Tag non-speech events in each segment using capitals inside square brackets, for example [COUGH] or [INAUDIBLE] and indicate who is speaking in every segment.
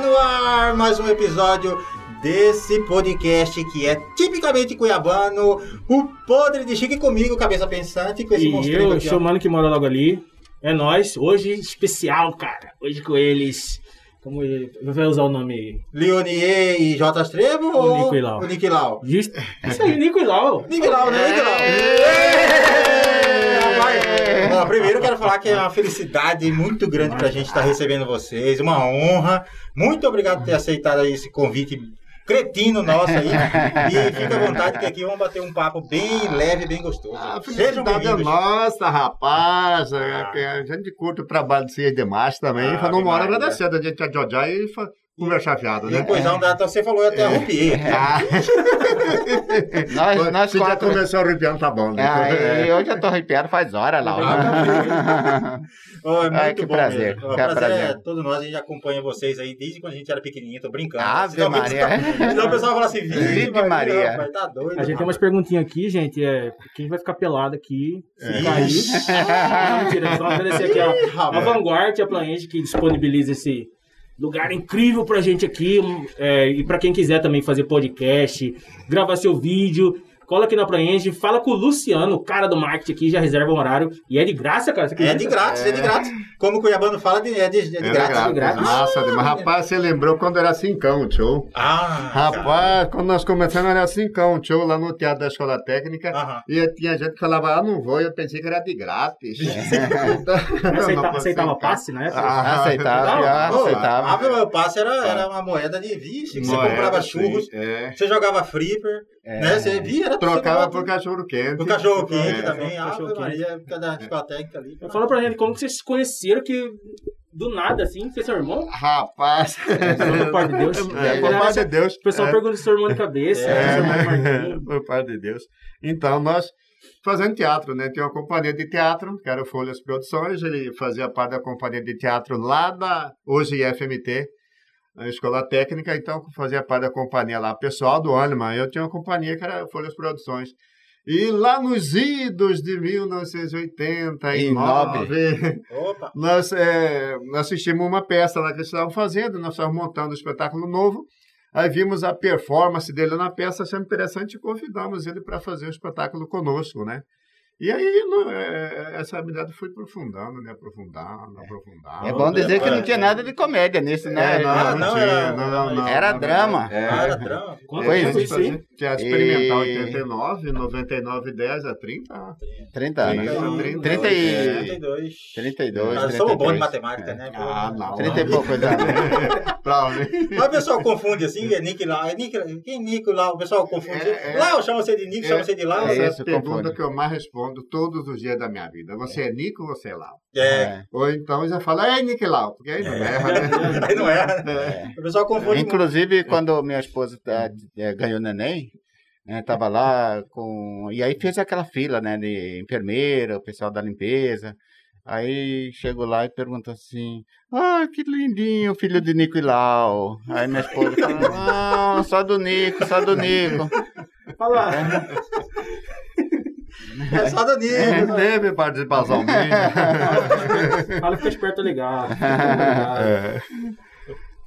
Speaker 1: no ar mais um episódio desse podcast que é tipicamente cuiabano, o Podre de Chique comigo, cabeça pensante, com esse
Speaker 2: E eu,
Speaker 1: aqui, ó.
Speaker 2: chamando que mora logo ali. É nós. Hoje especial, cara. Hoje com eles. Como ele. Vai usar o nome aí?
Speaker 1: Leonier e J. Estrevo
Speaker 2: O
Speaker 1: ou
Speaker 2: Nico e Lau.
Speaker 1: O Nico e.
Speaker 2: Isso aí, Nico e Lau.
Speaker 1: Nico e Lau, né? Nico e Lau.
Speaker 2: É.
Speaker 1: Bom, primeiro eu quero falar que é uma felicidade muito grande pra gente estar recebendo vocês, uma honra. Muito obrigado por ter aceitado esse convite cretino nosso aí. E fica à vontade que aqui vamos bater um papo bem leve, bem gostoso.
Speaker 3: A
Speaker 1: Sejam
Speaker 3: felicidade é
Speaker 1: bem-vindos.
Speaker 3: nossa, rapaz. É,
Speaker 1: Ah.
Speaker 3: que A gente curte o trabalho de vocês demais também.
Speaker 1: Ah,
Speaker 3: Falou uma hora agradecendo a gente a Jojá e fa- conversar fiado, né?
Speaker 1: coisão da você falou até arrupiei.
Speaker 3: Ah, [LAUGHS]
Speaker 4: Nós, nós
Speaker 3: se já
Speaker 4: quatro.
Speaker 3: começou arrepiando, tá bom, né?
Speaker 4: Ah, hoje eu tô arrepiado faz hora lá.
Speaker 1: Oh, é muito
Speaker 4: Ai, que
Speaker 1: bom
Speaker 4: prazer,
Speaker 1: mesmo. Oh,
Speaker 4: que
Speaker 1: prazer,
Speaker 4: prazer.
Speaker 1: é todo nós, a gente acompanha vocês aí desde quando a gente era pequenininho, tô brincando.
Speaker 4: Ave
Speaker 1: Senão
Speaker 4: Maria. [LAUGHS]
Speaker 1: Senão o pessoal fala assim,
Speaker 4: Vive
Speaker 1: Vive
Speaker 4: Maria."
Speaker 1: rapaz, tá doido.
Speaker 2: A gente tem umas perguntinhas aqui, gente. É, quem vai ficar pelado aqui? Se
Speaker 1: É.
Speaker 2: cair. Não, [LAUGHS] mentira, só agradecer aqui ó, a
Speaker 1: rapaz.
Speaker 2: Vanguard, a Planet, que disponibiliza esse lugar incrível pra gente aqui. é, e pra quem quiser também fazer podcast, gravar seu vídeo. Cola aqui na Plaenge, fala com o Luciano, o cara do marketing aqui, já reserva um horário. E é de graça, cara. Você
Speaker 1: É de grátis, é de grátis. Como o Cuiabano fala, de- é de, é de grátis.
Speaker 3: grátis.
Speaker 2: grátis.
Speaker 3: Massa demais. Rapaz, você lembrou quando era cincão o show?
Speaker 1: Ah,
Speaker 3: Rapaz, quando nós começamos era cincão o show lá no Teatro da Escola Técnica. E tinha gente que falava, ah, não vou, eu pensei que era de grátis. [LAUGHS]
Speaker 2: Aceita-
Speaker 3: Não,
Speaker 2: aceitava
Speaker 3: você-
Speaker 2: passe, né?
Speaker 3: Ah,
Speaker 4: Aceitava, já
Speaker 1: Ô,
Speaker 4: aceitava.
Speaker 1: A meu passe era, era uma moeda de vixe, que você
Speaker 3: Moeda,
Speaker 1: comprava
Speaker 3: sim,
Speaker 1: churros,
Speaker 3: É.
Speaker 1: você jogava flipper,
Speaker 4: É.
Speaker 1: né? Você via, era
Speaker 3: Trocava por cachorro quente.
Speaker 1: O cachorro quente
Speaker 3: É.
Speaker 1: também, a
Speaker 2: cachorro quente.
Speaker 1: Maria, por causa da escola técnica ali.
Speaker 2: Fala pra gente como que vocês se conheceram que do nada, assim, vocês são irmãos?
Speaker 3: Rapaz. [LAUGHS]
Speaker 2: Só por parte de Deus.
Speaker 3: É, por parte de Deus.
Speaker 2: O pessoal
Speaker 3: é,
Speaker 2: pergunta se seu irmão de cabeça, seu irmão é Marquinhos. [LAUGHS]
Speaker 3: por parte de Deus. Então, nós fazendo teatro, né? Tinha uma companhia de teatro, que era o Folhas Produções, ele fazia parte da companhia de teatro lá da, hoje IFMT, a Escola Técnica, então fazia parte da companhia lá, pessoal do Anima, eu tinha uma companhia que era Folhas Produções. E lá nos idos de 1989,
Speaker 1: Opa! [LAUGHS]
Speaker 3: nós, é, nós assistimos uma peça lá que eles estavam fazendo, nós estávamos montando um espetáculo novo. Aí vimos a performance dele na peça, achamos interessante e convidamos ele para fazer o espetáculo conosco, né? E aí no- é, essa habilidade foi aprofundando, né? Aprofundando, aprofundando.
Speaker 4: É bom dizer que não tinha nada de comédia nisso, né?
Speaker 3: É, não, não,
Speaker 1: não,
Speaker 3: tinha,
Speaker 1: era-
Speaker 3: não, não, não,
Speaker 4: era
Speaker 3: não,
Speaker 4: drama.
Speaker 3: É,
Speaker 1: Ah, era drama.
Speaker 2: Quanto
Speaker 4: é.
Speaker 2: isso?
Speaker 3: Teatro experimental
Speaker 4: E-
Speaker 3: 89, 99, 10 a 30.
Speaker 4: 30 anos.
Speaker 3: Trinta,
Speaker 4: 30
Speaker 3: trinta
Speaker 4: e...
Speaker 1: 32.
Speaker 4: 32,
Speaker 1: Nós somos bons de
Speaker 4: 33.
Speaker 1: matemática, né?
Speaker 3: Ah, não.
Speaker 4: 30 e poucos [LAUGHS] anos.
Speaker 1: Mas o pessoal confunde assim, é Nick Lau. É Nick, quem Nico Lau? O pessoal confunde.
Speaker 3: É, é.
Speaker 1: Lau chama você de Nick, chama você de Lau.
Speaker 4: É
Speaker 3: Essa é a pergunta que eu mais respondo todos os dias da minha vida. Você é Nico ou você é Lau?
Speaker 1: É.
Speaker 4: É.
Speaker 3: Ou então já fala, é Nick Lau, porque aí não erra, né? [LAUGHS]
Speaker 1: Aí não é.
Speaker 4: É.
Speaker 1: O pessoal confunde. muito.
Speaker 4: Inclusive, quando minha esposa tá, ganhou neném, né, tava lá com. E aí fez aquela fila, né, de enfermeira, o pessoal da limpeza. Aí chegou lá e perguntou assim: Ah, que lindinho, filho de Nico e Lau. Aí minha esposa falou: Não, só do Nico, só do Nico.
Speaker 2: Fala.
Speaker 1: É só do Nico. né?
Speaker 3: Não teve participação minha.
Speaker 2: Fala, fica esperto ligar.
Speaker 3: É.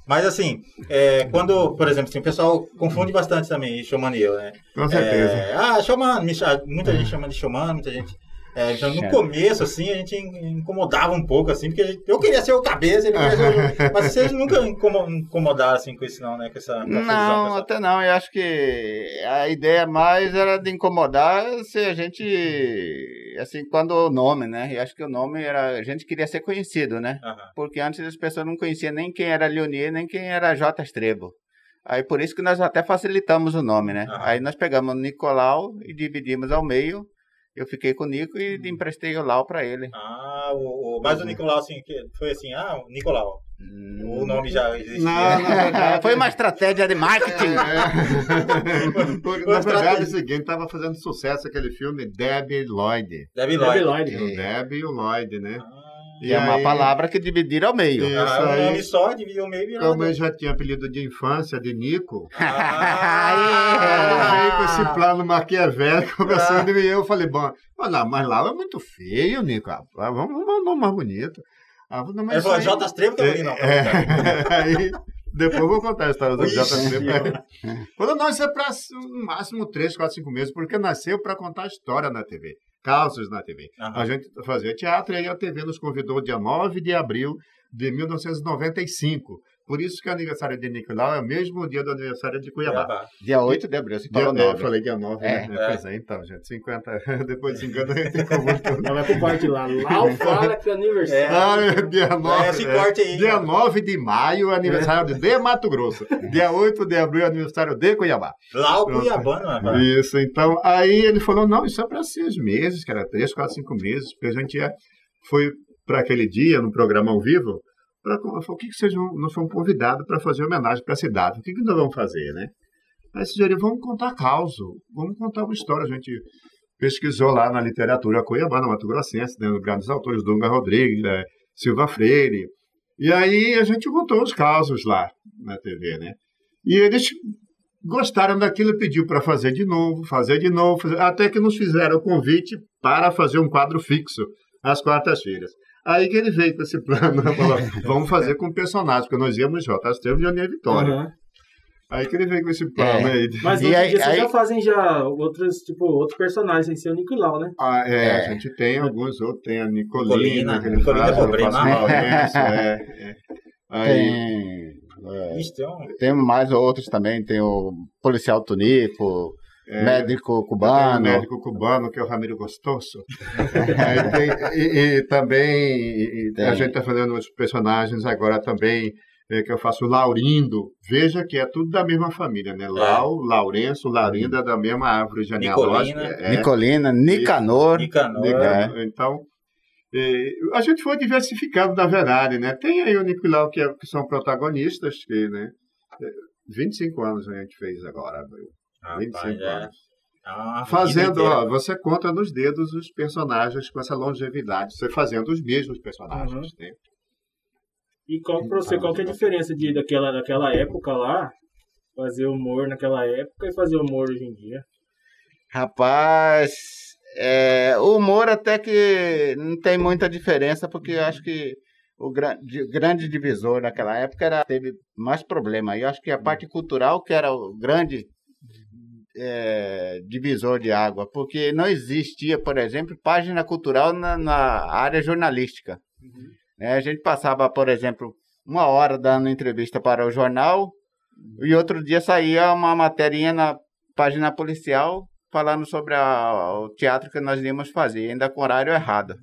Speaker 1: Mas assim, é, quando, por exemplo, assim, o pessoal confunde bastante também showmanil, né?
Speaker 3: Com certeza.
Speaker 1: É, ah, showman, muita gente chama de showman, muita gente. É, já no
Speaker 4: Chama.
Speaker 1: começo, assim, a gente in- incomodava um pouco, assim, porque gente- eu queria ser o cabeça, ele queria ser o... [LAUGHS] Mas vocês nunca incomo- incomodaram, assim, com isso, não, né? Com essa confusão,
Speaker 4: Não,
Speaker 1: com essa-
Speaker 4: até não. Eu acho que a ideia mais era de incomodar se a gente, assim, quando o nome, né? Eu acho que o nome era, a gente queria ser conhecido, né?
Speaker 1: Aham.
Speaker 4: Porque antes as pessoas não conheciam nem quem era Leonier, nem quem era J. Estrebo. Aí por isso que nós até facilitamos o nome, né?
Speaker 1: Aham.
Speaker 4: Aí nós pegamos o Nicolau e dividimos ao meio. Eu fiquei com o Nico e emprestei o Lau para ele.
Speaker 1: Ah, o, o, mas o Nicolau, assim, foi assim, ah, o Nicolau.
Speaker 4: Hum.
Speaker 1: O nome já existia.
Speaker 3: Não, verdade-
Speaker 4: Foi uma estratégia de marketing.
Speaker 3: É. [LAUGHS] Porque,
Speaker 1: Uma
Speaker 3: Na verdade, é
Speaker 1: estratégia.
Speaker 3: o seguinte, estava fazendo sucesso aquele filme Debbie Lloyd.
Speaker 1: Debbie
Speaker 2: Debbie
Speaker 1: Lloyd.
Speaker 2: Lloyd.
Speaker 3: O Debbie e o Lloyd, né?
Speaker 1: Ah,
Speaker 4: E é uma
Speaker 3: aí,
Speaker 4: palavra que dividiram ao meio.
Speaker 3: Isso
Speaker 1: ah, um
Speaker 3: aí.
Speaker 1: nome só, dividiu o meio e virou.
Speaker 3: Como eu já tinha apelido de infância de Nico, [LAUGHS]
Speaker 1: Ah,
Speaker 3: eu veio com esse plano maquiavélico, [LAUGHS] começando e eu falei, bom, mas lá, mas lá é muito feio, Nico. Ah, Vamos vamos um nome mais bonito. Ah, não, mas
Speaker 1: Ele falou,
Speaker 3: isso aí-
Speaker 1: J. Que eu falei, não. [LAUGHS]
Speaker 3: É, aí Depois eu vou contar a história do. Falou, não, isso é para no máximo 3, 4, 5 meses, porque nasceu para contar história na TV. Causas na TV.
Speaker 1: Aham.
Speaker 3: A gente fazia teatro e aí a TV nos convidou dia 9 de abril de 1995. Por isso que o aniversário de Nicolau é o mesmo dia do aniversário de Cuiabá.
Speaker 1: Cuiabá.
Speaker 4: Dia 8 de abril, você
Speaker 3: Dia,
Speaker 4: falou
Speaker 3: é, eu
Speaker 4: 9.
Speaker 3: falei dia 9,
Speaker 4: É.
Speaker 3: né? Pois é, então, gente, 50, [LAUGHS] depois de engano, a gente tem como...
Speaker 2: Ela vai lá. Lá [LAUGHS] fala que é aniversário.
Speaker 3: Ah, é dia 9,
Speaker 1: esse corte aí,
Speaker 3: dia
Speaker 1: né?
Speaker 3: 9 de maio, aniversário de Mato Grosso. Dia 8 de abril, aniversário de Cuiabá.
Speaker 1: Lá o Cuiabano, rapaz.
Speaker 3: Isso, então, aí ele falou, não, isso é para seis meses, cara, três, quatro, cinco meses, porque a gente ia, foi para aquele dia, no programa ao vivo, pra, o que, que vocês vão, nós fomos convidados para fazer homenagem para a cidade, o que, que nós vamos fazer, né? Aí sugeriu, vamos contar causa, vamos contar uma história, a gente pesquisou lá na literatura cuiabana, Mato Grossense, né, grandes autores, Dunga Rodrigues, eh, Silva Freire, e aí a gente contou os causos lá na TV, né? E eles gostaram daquilo pediu para fazer de novo, fazer de novo, fazer- até que nos fizeram o convite para fazer um quadro fixo às quartas-feiras. Aí que ele veio com esse plano, né, falou, [LAUGHS] vamos fazer com personagens, porque nós íamos J. Estevam e Aninha Vitória.
Speaker 2: Aham.
Speaker 3: Aí que ele veio com esse plano
Speaker 4: É.
Speaker 3: aí.
Speaker 2: Mas
Speaker 4: E
Speaker 2: hoje em
Speaker 4: aí-
Speaker 2: dia vocês
Speaker 4: aí-
Speaker 2: já fazem já outros, tipo, outros personagens sem ser o Nicolau, né?
Speaker 3: Ah, é,
Speaker 4: É.
Speaker 3: a gente tem alguns outros, tem a Nicolina,
Speaker 1: Nicolina,
Speaker 3: que ele
Speaker 1: Nicolina
Speaker 3: faz,
Speaker 1: é problema,
Speaker 3: faço
Speaker 1: né?
Speaker 3: Maurício, é, é. Aí,
Speaker 4: Tem, é,
Speaker 1: um-
Speaker 4: tem mais outros também, tem o policial Tunico,
Speaker 3: é,
Speaker 4: médico cubano.
Speaker 3: um médico cubano, que é o Ramiro Gostoso. [LAUGHS] Aí tem- e, e também e- e
Speaker 4: Tem.
Speaker 3: a gente está fazendo os personagens agora também, é, que eu faço o Laurindo. Veja que é tudo da mesma família, né? Lau, Laurenço, Laurinda, da mesma árvore genealógica.
Speaker 1: Nicolina.
Speaker 3: É,
Speaker 4: Nicolina, Nicanor.
Speaker 1: Nicanor.
Speaker 3: Nicanor. Então, é, a gente foi diversificando, na verdade, né? Tem aí o Nicolau, que, é- que são protagonistas, que, né? é, 25 anos a gente fez agora, Abril.
Speaker 1: Rapaz,
Speaker 3: 25
Speaker 1: é.
Speaker 3: anos.
Speaker 1: Vida
Speaker 3: Fazendo, ó, você conta nos dedos os personagens com essa longevidade, você fazendo os mesmos personagens. né?
Speaker 2: E qual pra você, qual que é a diferença de, daquela, daquela época lá, fazer humor naquela época e fazer humor hoje em dia?
Speaker 4: Rapaz, é, o humor até que não tem muita diferença, porque eu acho que o grande, grande divisor naquela época era, teve mais problema. Eu acho que a parte cultural que era o grande é, divisor de água, porque não existia, por exemplo, página cultural na, na área jornalística. né? a gente passava, por exemplo, uma hora dando entrevista para o jornal e outro dia saía uma materinha na página policial falando sobre a- o teatro que nós íamos fazer, ainda com horário errado.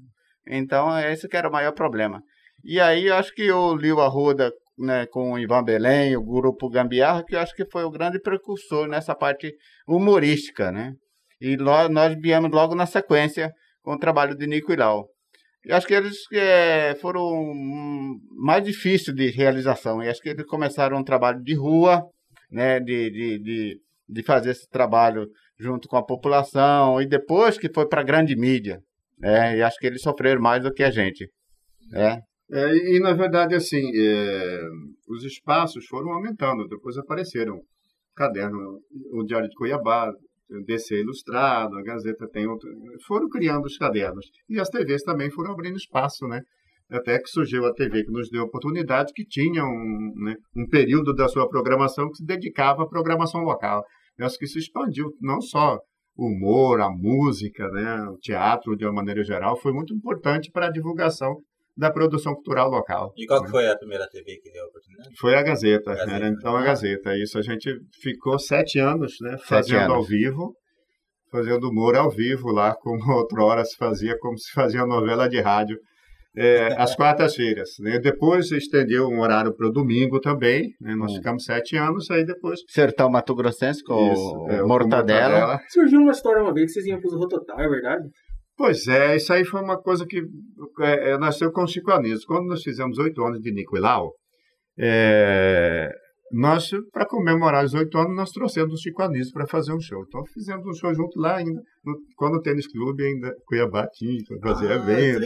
Speaker 4: Então, esse que era o maior problema. E aí, eu acho que o Lio Arruda, né, com o Ivan Belém, o grupo Gambiarra, que eu acho que foi o grande precursor nessa parte humorística, né? E lo- nós viemos logo na sequência com o trabalho de Nico e Lau. Eu acho que eles eh, foram mais difíceis de realização. E acho que eles começaram um trabalho de rua, né, de, de, de, de fazer esse trabalho junto com a população, e depois que foi para a grande mídia. Né, e acho que eles sofreram mais do que a gente. Né?
Speaker 3: É, e, na verdade, assim, é, os espaços foram aumentando, depois apareceram caderno, o Diário de Cuiabá, DC Ilustrado, a Gazeta tem outro, foram criando os cadernos. E as TVs também foram abrindo espaço, né? Até que surgiu a TV que nos deu oportunidade, que tinha um, né, um período da sua programação que se dedicava à programação local. Eu acho que isso expandiu não só o humor, a música, né, o teatro de uma maneira geral, foi muito importante para a divulgação da produção cultural local.
Speaker 1: E qual que foi a primeira TV que deu a oportunidade?
Speaker 3: Foi a Gazeta,
Speaker 1: Gazeta.
Speaker 3: era então a
Speaker 1: Ah.
Speaker 3: Gazeta. Isso a gente ficou sete anos, né, fazendo
Speaker 4: anos.
Speaker 3: ao vivo, fazendo humor ao vivo lá, como [LAUGHS] outrora se fazia, como se fazia novela de rádio, é, às quartas-feiras. Né? Depois estendeu um horário para o domingo também, né? nós
Speaker 4: Hum.
Speaker 3: ficamos sete anos, aí depois...
Speaker 4: Sertão Mato Grossense com
Speaker 3: Isso,
Speaker 4: o
Speaker 3: é, com
Speaker 4: Mortadela.
Speaker 2: Surgiu uma história uma vez que vocês iam pros Rototal, é verdade?
Speaker 3: Pois é, isso aí foi uma coisa que é, é, nasceu com o Chico Anísio. Quando nós fizemos oito anos de Nicolau, é, nós, para comemorar os oito anos, nós trouxemos o Chico Anísio para fazer um show. Então fizemos um show junto lá ainda, no- quando o Tênis Clube ainda, Cuiabá tinha, fazia
Speaker 1: Ah,
Speaker 3: evento.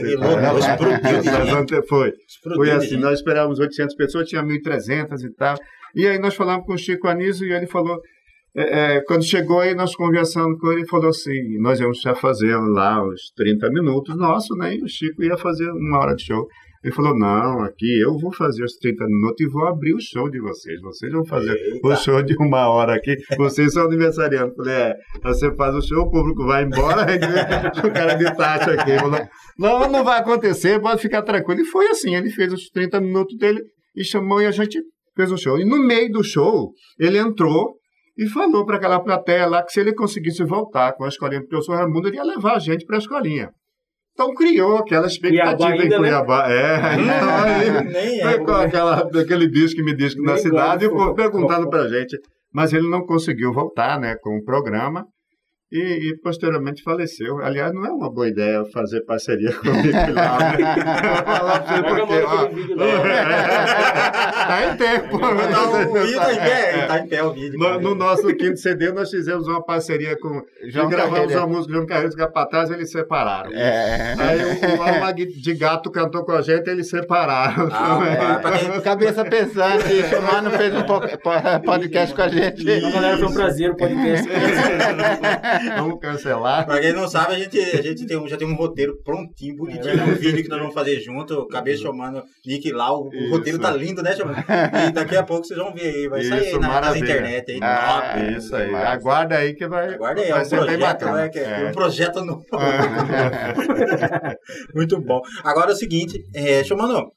Speaker 3: ante- Foi. Foi
Speaker 1: de
Speaker 3: assim, nós esperávamos 800 pessoas, tinha 1.300 e tal. E aí nós falamos com o Chico Anísio e ele falou, é, é, quando chegou aí, nós conversando com ele, ele falou assim, nós íamos já fazer lá os 30 minutos nosso, né? E o Chico ia fazer uma hora de show. Ele falou, não, aqui eu vou fazer os 30 minutos e vou abrir o show de vocês. Vocês vão fazer
Speaker 1: Eita.
Speaker 3: o show de uma hora aqui. Vocês são aniversariantes. Eu falei, é, você faz o show, o público vai embora, o cara de taxa aqui. Ele falou, não, não vai acontecer, pode ficar tranquilo. E foi assim, ele fez os 30 minutos dele e chamou e a gente fez o show. E no meio do show, ele entrou e falou para aquela plateia lá que se ele conseguisse voltar com a escolinha do professor Raimundo, ele ia levar a gente para a escolinha. Então criou aquela expectativa em
Speaker 2: né?
Speaker 3: Cuiabá. É, [LAUGHS] então aí
Speaker 1: Nem
Speaker 3: foi
Speaker 1: é.
Speaker 3: com aquela, aquele disco me diz que na cidade, e perguntando pra gente. Mas ele não conseguiu voltar né, com o programa e, e posteriormente faleceu. Aliás, não é uma boa ideia fazer parceria com o né? [LAUGHS] Vou falar pra você porque, ó, [LAUGHS] tá em tempo.
Speaker 1: Tá, o vídeo tá em pé,
Speaker 3: É.
Speaker 1: tá em pé o vídeo.
Speaker 3: No, nosso quinto CD, nós fizemos uma parceria com.
Speaker 4: João
Speaker 3: e gravamos
Speaker 4: Carreira.
Speaker 3: a música do João Carreiro e Capataz, eles separaram.
Speaker 4: É.
Speaker 3: Aí o, o Alma de Gato cantou com a gente, eles separaram.
Speaker 1: Ah,
Speaker 3: também. [LAUGHS]
Speaker 1: pra quem-
Speaker 4: Cabeça pensante, chamando fez um po- po- podcast com a gente.
Speaker 2: Então, galera, foi um prazer o podcast. [LAUGHS]
Speaker 3: Vamos cancelar.
Speaker 1: Pra quem não sabe, a gente, a gente tem um, já tem um roteiro prontinho, bonitinho, um vídeo que nós vamos fazer junto, cabeça chamando Nick lá, o, o roteiro tá lindo, né, chamando? E daqui a pouco vocês vão ver aí, vai sair
Speaker 3: Isso,
Speaker 1: na, nas
Speaker 3: maravilha.
Speaker 1: internet aí.
Speaker 4: Ah,
Speaker 1: top.
Speaker 3: Isso aí.
Speaker 4: Massa.
Speaker 3: Aguarda aí que vai.
Speaker 1: Aguarda aí, é
Speaker 3: vai
Speaker 1: um
Speaker 3: ser bem
Speaker 1: projeto,
Speaker 3: bacana.
Speaker 1: né, que é
Speaker 3: É.
Speaker 1: um projeto [LAUGHS] novo.
Speaker 3: É. [LAUGHS]
Speaker 1: Muito bom. Agora é o seguinte, é, Chamando,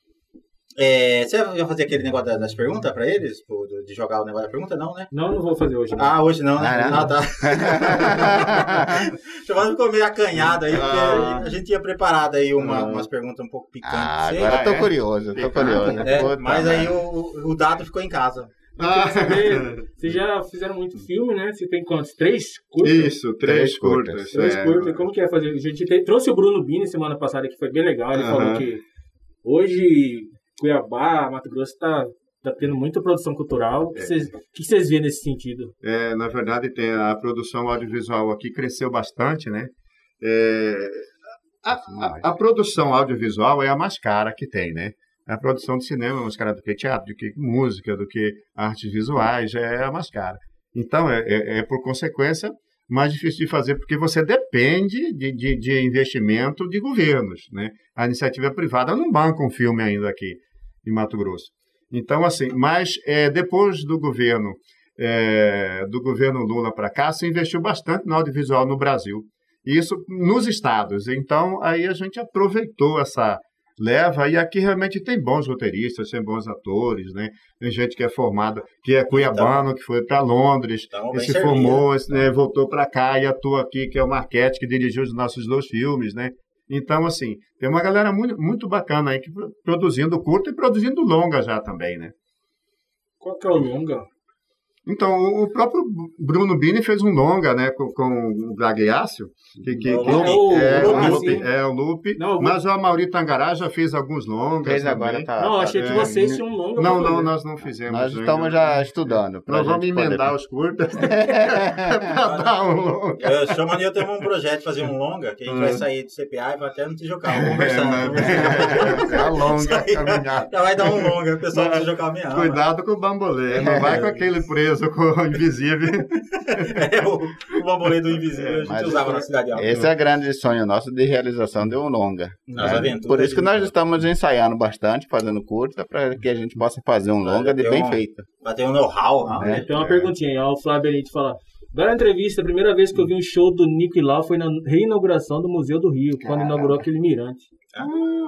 Speaker 1: é, você vai fazer aquele negócio da- das perguntas pra eles? Do- De jogar o negócio da pergunta? Não, né?
Speaker 2: Não, não vou fazer hoje. Não.
Speaker 1: Ah, hoje não, né?
Speaker 4: Ah, não.
Speaker 1: Ah, tá. Chamando ficou meio acanhado aí, porque
Speaker 3: Ah.
Speaker 1: a gente tinha preparado aí uma-
Speaker 3: Ah.
Speaker 1: umas perguntas um pouco picantes.
Speaker 4: Ah,
Speaker 1: sei,
Speaker 4: agora eu tô
Speaker 3: é?
Speaker 4: curioso, tô curioso. Puta
Speaker 1: Mas aí o, o dado ficou em casa.
Speaker 3: Ah,
Speaker 2: Saber, Vocês já fizeram muito filme, né? Você tem quantos? Três curtas?
Speaker 3: Isso, três
Speaker 4: Três
Speaker 3: curtas.
Speaker 4: curtas.
Speaker 2: Três
Speaker 3: é.
Speaker 2: curtas. Como que é fazer? A gente te- trouxe o Bruno Bini semana passada, que foi bem legal. Ele
Speaker 3: Aham.
Speaker 2: falou que hoje Cuiabá, Mato Grosso, tá, tá tendo muita produção cultural. O que vocês, o que vocês vêem nesse sentido?
Speaker 3: É, na verdade, tem a produção audiovisual aqui cresceu bastante, né? É, a, a- a produção audiovisual é a mais cara que tem, né? A produção de cinema é mais cara do que teatro, do que música, do que artes visuais, é a mais cara. Então, é, é- é, por consequência mais difícil de fazer, porque você depende de, de, de investimento de governos, né? A iniciativa privada não banca um filme ainda aqui em Mato Grosso. Então, assim, mas é, depois do governo é, do governo Lula para cá, se investiu bastante no audiovisual no Brasil. Isso nos estados. Então, aí a gente aproveitou essa leva e aqui realmente tem bons roteiristas, tem bons atores, né? Tem gente que é formada, que é cuiabano, que foi para Londres,
Speaker 1: Então,
Speaker 3: que se
Speaker 1: servido.
Speaker 3: formou, né, voltou para cá e atua aqui, que é o Marquete, que dirigiu os nossos dois filmes, né? Então, assim, tem uma galera muito, muito bacana aí que pro- produzindo curta e produzindo longa já também, né?
Speaker 2: Qual que é o longa?
Speaker 3: Então, o próprio Bruno Bini fez um longa, né, com, com o Gagliasso, que, que,
Speaker 1: O
Speaker 3: que- é,
Speaker 2: O Lupe,
Speaker 3: Lupe,
Speaker 2: sim.
Speaker 3: é, o Lupe.
Speaker 2: Não,
Speaker 3: mas o Amaury Tangará já fez alguns longas
Speaker 4: Fez
Speaker 3: também.
Speaker 4: agora, tá.
Speaker 2: não,
Speaker 4: tá-
Speaker 2: achei que
Speaker 3: é,
Speaker 2: vocês tinham um longa.
Speaker 3: Não, não, nós não fizemos.
Speaker 4: Nós
Speaker 3: ainda.
Speaker 4: estamos já estudando.
Speaker 3: Nós vamos
Speaker 4: gente poder-
Speaker 3: emendar [LAUGHS] os curtas [LAUGHS] para dar um longa.
Speaker 1: Eu chamo eu temos um projeto de fazer um longa, que a gente
Speaker 3: Hum.
Speaker 1: vai sair do CPA e vai até no Tijucal
Speaker 3: É,
Speaker 1: conversar.
Speaker 3: mas- [LAUGHS] é a longa caminhada.
Speaker 1: Já vai dar um longa, o pessoal do Tijucal me ama.
Speaker 3: Cuidado com o bambolê, não vai com aquele preso com o invisível. [LAUGHS]
Speaker 1: É, o, o bambolê do invisível a gente usava na cidade alta.
Speaker 4: Esse é o grande sonho nosso de realização de um longa.
Speaker 1: Nas
Speaker 4: né?
Speaker 1: aventuras
Speaker 4: Por isso que nós estamos ensaiando bastante, fazendo curta, para que a gente possa fazer um longa de bem
Speaker 1: um-
Speaker 4: feito.
Speaker 1: Pra ter um know-how. né?
Speaker 2: É, tem uma perguntinha aí, ó, o Flávio Benito fala. Bela entrevista, a primeira vez que eu vi um show do Nico Lau foi na reinauguração do Museu do Rio, quando inaugurou aquele mirante.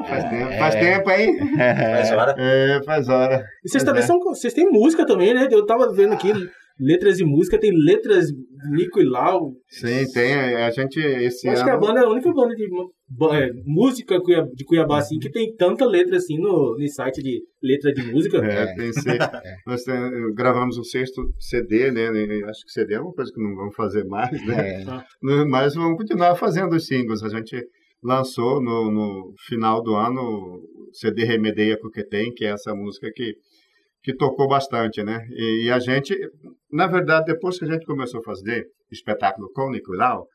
Speaker 3: Faz tempo, faz tempo hein? [LAUGHS]
Speaker 1: Faz hora.
Speaker 3: É, faz hora.
Speaker 2: E vocês também
Speaker 3: é.
Speaker 2: são. Vocês têm música também, né? Eu tava vendo aqui letras e música, tem letras Nico e Lau.
Speaker 3: Sim, tem. A gente esse
Speaker 2: acho que a
Speaker 3: ano.
Speaker 2: banda é a única banda de é, música de Cuiabá assim que tem tanta letra assim no, no site de letra de música.
Speaker 3: É, tem que ser. [LAUGHS] Nós tem- gravamos o sexto CD, né? Acho que CD é uma coisa que não vamos fazer mais, né?
Speaker 4: É.
Speaker 3: Mas vamos continuar fazendo os singles. A gente lançou no, no final do ano o CD Remedeia com o que tem, que é essa música que, que tocou bastante, né? E, e a gente, na verdade, depois que a gente começou a fazer espetáculo com o Nicolau,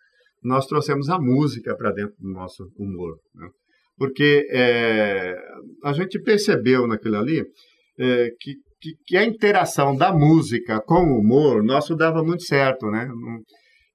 Speaker 3: nós trouxemos a música para dentro do nosso humor, né? Porque é, a gente percebeu naquilo ali é, que, que, que a interação da música com o humor nosso dava muito certo, né? Não-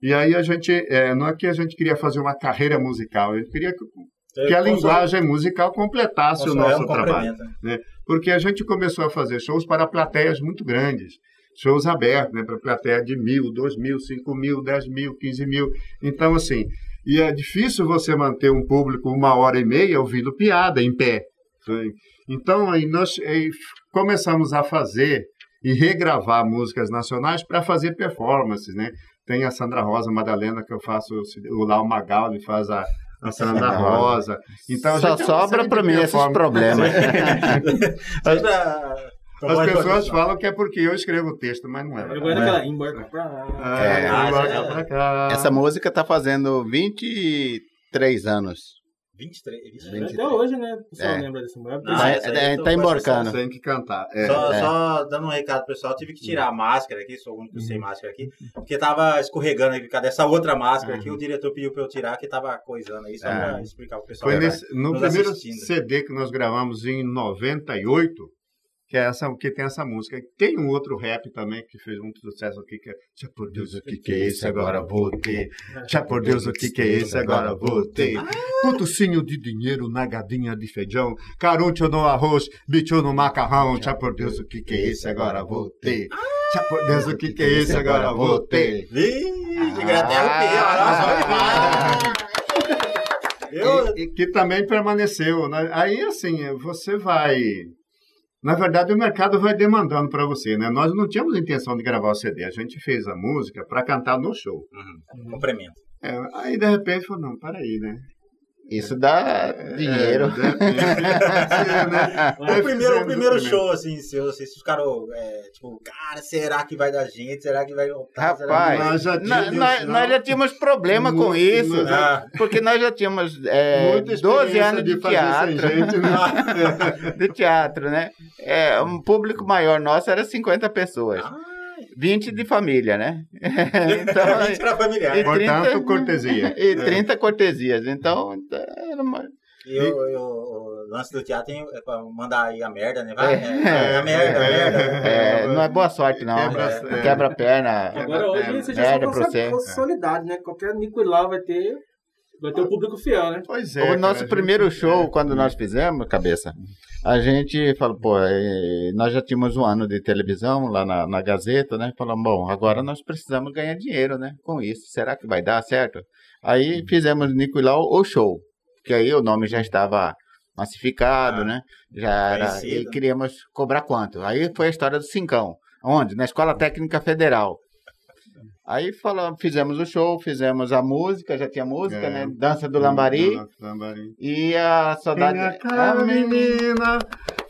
Speaker 3: E aí a gente, é, não é que a gente queria fazer uma carreira musical, gente queria que que a linguagem musical completasse o nosso
Speaker 1: é
Speaker 3: trabalho. Né? Porque a gente começou a fazer shows para plateias muito grandes, shows abertos, né? para plateia de mil, dois mil, cinco mil, dez mil, quinze mil. Então, assim, e é difícil você manter um público uma hora e meia ouvindo piada em pé. Né? Então, aí nós aí começamos a fazer e regravar músicas nacionais para fazer performances, né? Tem a Sandra Rosa Madalena, que eu faço, o Lau Magal, ele faz a, a Sandra [LAUGHS] Rosa. Então,
Speaker 4: Só sobra para mim esses problemas. [LAUGHS]
Speaker 3: As pessoas falam que é porque eu escrevo o texto, mas não é.
Speaker 2: Eu gosto daquela embarca pra lá.
Speaker 3: É,
Speaker 4: É,
Speaker 3: embarca pra cá.
Speaker 4: Essa música tá fazendo 23 anos.
Speaker 1: 23, 23.
Speaker 4: Vinte-
Speaker 2: Até hoje, né? O pessoal
Speaker 4: É.
Speaker 2: lembra desse música.
Speaker 1: Essa aí
Speaker 4: é,
Speaker 1: eu tô
Speaker 4: tá emborcando.
Speaker 3: Tem que cantar. É.
Speaker 1: Só,
Speaker 4: É.
Speaker 1: só dando um recado pro pessoal, tive que tirar a máscara aqui, sou o único sem máscara aqui, porque tava escorregando aí por causa dessa outra máscara aqui, o diretor pediu pra eu tirar, que tava coisando aí, só
Speaker 4: Ah.
Speaker 1: pra explicar pro pessoal.
Speaker 3: Foi
Speaker 1: né?
Speaker 3: nesse, no primeiro
Speaker 1: assistindo.
Speaker 3: CD que nós gravamos em 98, que, é essa, que tem essa música. Tem um outro rap também que fez muito sucesso aqui, que é Já por Deus, o que, que é esse? Agora vou ter. Já por Deus, o que, que é esse? Agora vou ter. Putucinho de dinheiro na gadinha de feijão. Caruncho no arroz, bicho no macarrão. Já por Deus, o que, que é esse? Agora vou ter. Já por Deus, o que, que é esse? Agora vou ter.
Speaker 1: Vixe, até só. Eu,
Speaker 3: E, e que também permaneceu. né? Aí, assim, você vai. Na verdade, o mercado vai demandando para você, né? Nós não tínhamos intenção de gravar o CD, a gente fez a música para cantar no show.
Speaker 1: Uhum. Complemento.
Speaker 3: É, aí, de repente, falou: não, peraí, né?
Speaker 4: Isso dá
Speaker 3: É,
Speaker 4: dinheiro.
Speaker 3: de repente, [LAUGHS] né?
Speaker 1: O primeiro, o primeiro show, assim, assim, vocês ficaram, é, tipo, cara, será que vai dar gente? Será que vai voltar? Será que
Speaker 4: Rapaz,
Speaker 1: vai-
Speaker 3: Nós já tínhamos,
Speaker 4: nós- nós já tínhamos problema com
Speaker 3: Muito,
Speaker 4: isso,
Speaker 3: muito.
Speaker 1: Ah,
Speaker 4: porque nós já tínhamos é,
Speaker 3: Muita
Speaker 4: 12
Speaker 3: experiência
Speaker 4: anos de,
Speaker 3: sem
Speaker 4: teatro.
Speaker 3: gente, né? [LAUGHS]
Speaker 4: de teatro, né? É, um público maior nosso era 50 pessoas.
Speaker 1: ah,
Speaker 4: 20 de família, né? [LAUGHS] então,
Speaker 1: a gente era familiar.
Speaker 4: e
Speaker 3: Portanto,
Speaker 4: 30
Speaker 3: cortesia. [LAUGHS]
Speaker 4: E 30 cortesias. Então, era uma-
Speaker 1: E eu, eu, o lance do teatro tem- é pra mandar aí a merda, né? Vai,
Speaker 4: É.
Speaker 1: é, a merda, a merda.
Speaker 4: é, não é boa sorte, não.
Speaker 3: Quebra-
Speaker 4: É,
Speaker 3: é.
Speaker 4: Quebra a perna.
Speaker 2: Agora hoje você já
Speaker 4: Merda
Speaker 2: só consegue
Speaker 4: você.
Speaker 2: consolidade, né? Qualquer Nicolau vai ter. Vai ter o público fiel, né?
Speaker 3: Pois é.
Speaker 4: o
Speaker 3: cara,
Speaker 4: nosso
Speaker 3: a
Speaker 4: primeiro
Speaker 3: gente-
Speaker 4: show, quando nós fizemos, cabeça, a gente falou, pô, eh, nós já tínhamos um ano de televisão lá na, na Gazeta, né? Falamos, bom, agora nós precisamos ganhar dinheiro, né? Com isso, será que vai dar certo? Aí fizemos Nicolau o show, que aí o nome já estava massificado,
Speaker 1: Ah,
Speaker 4: né? Já era, e
Speaker 1: conhecido.
Speaker 4: queríamos cobrar quanto? Aí foi a história do Cincão. Onde? Na Escola Técnica Federal. Aí falamos, fizemos o show, fizemos a música, já tinha música,
Speaker 3: É.
Speaker 4: né? Dança do Lambari.
Speaker 3: Lambari.
Speaker 4: E a saudade.
Speaker 3: Venha cá,
Speaker 4: Ah,
Speaker 3: menina,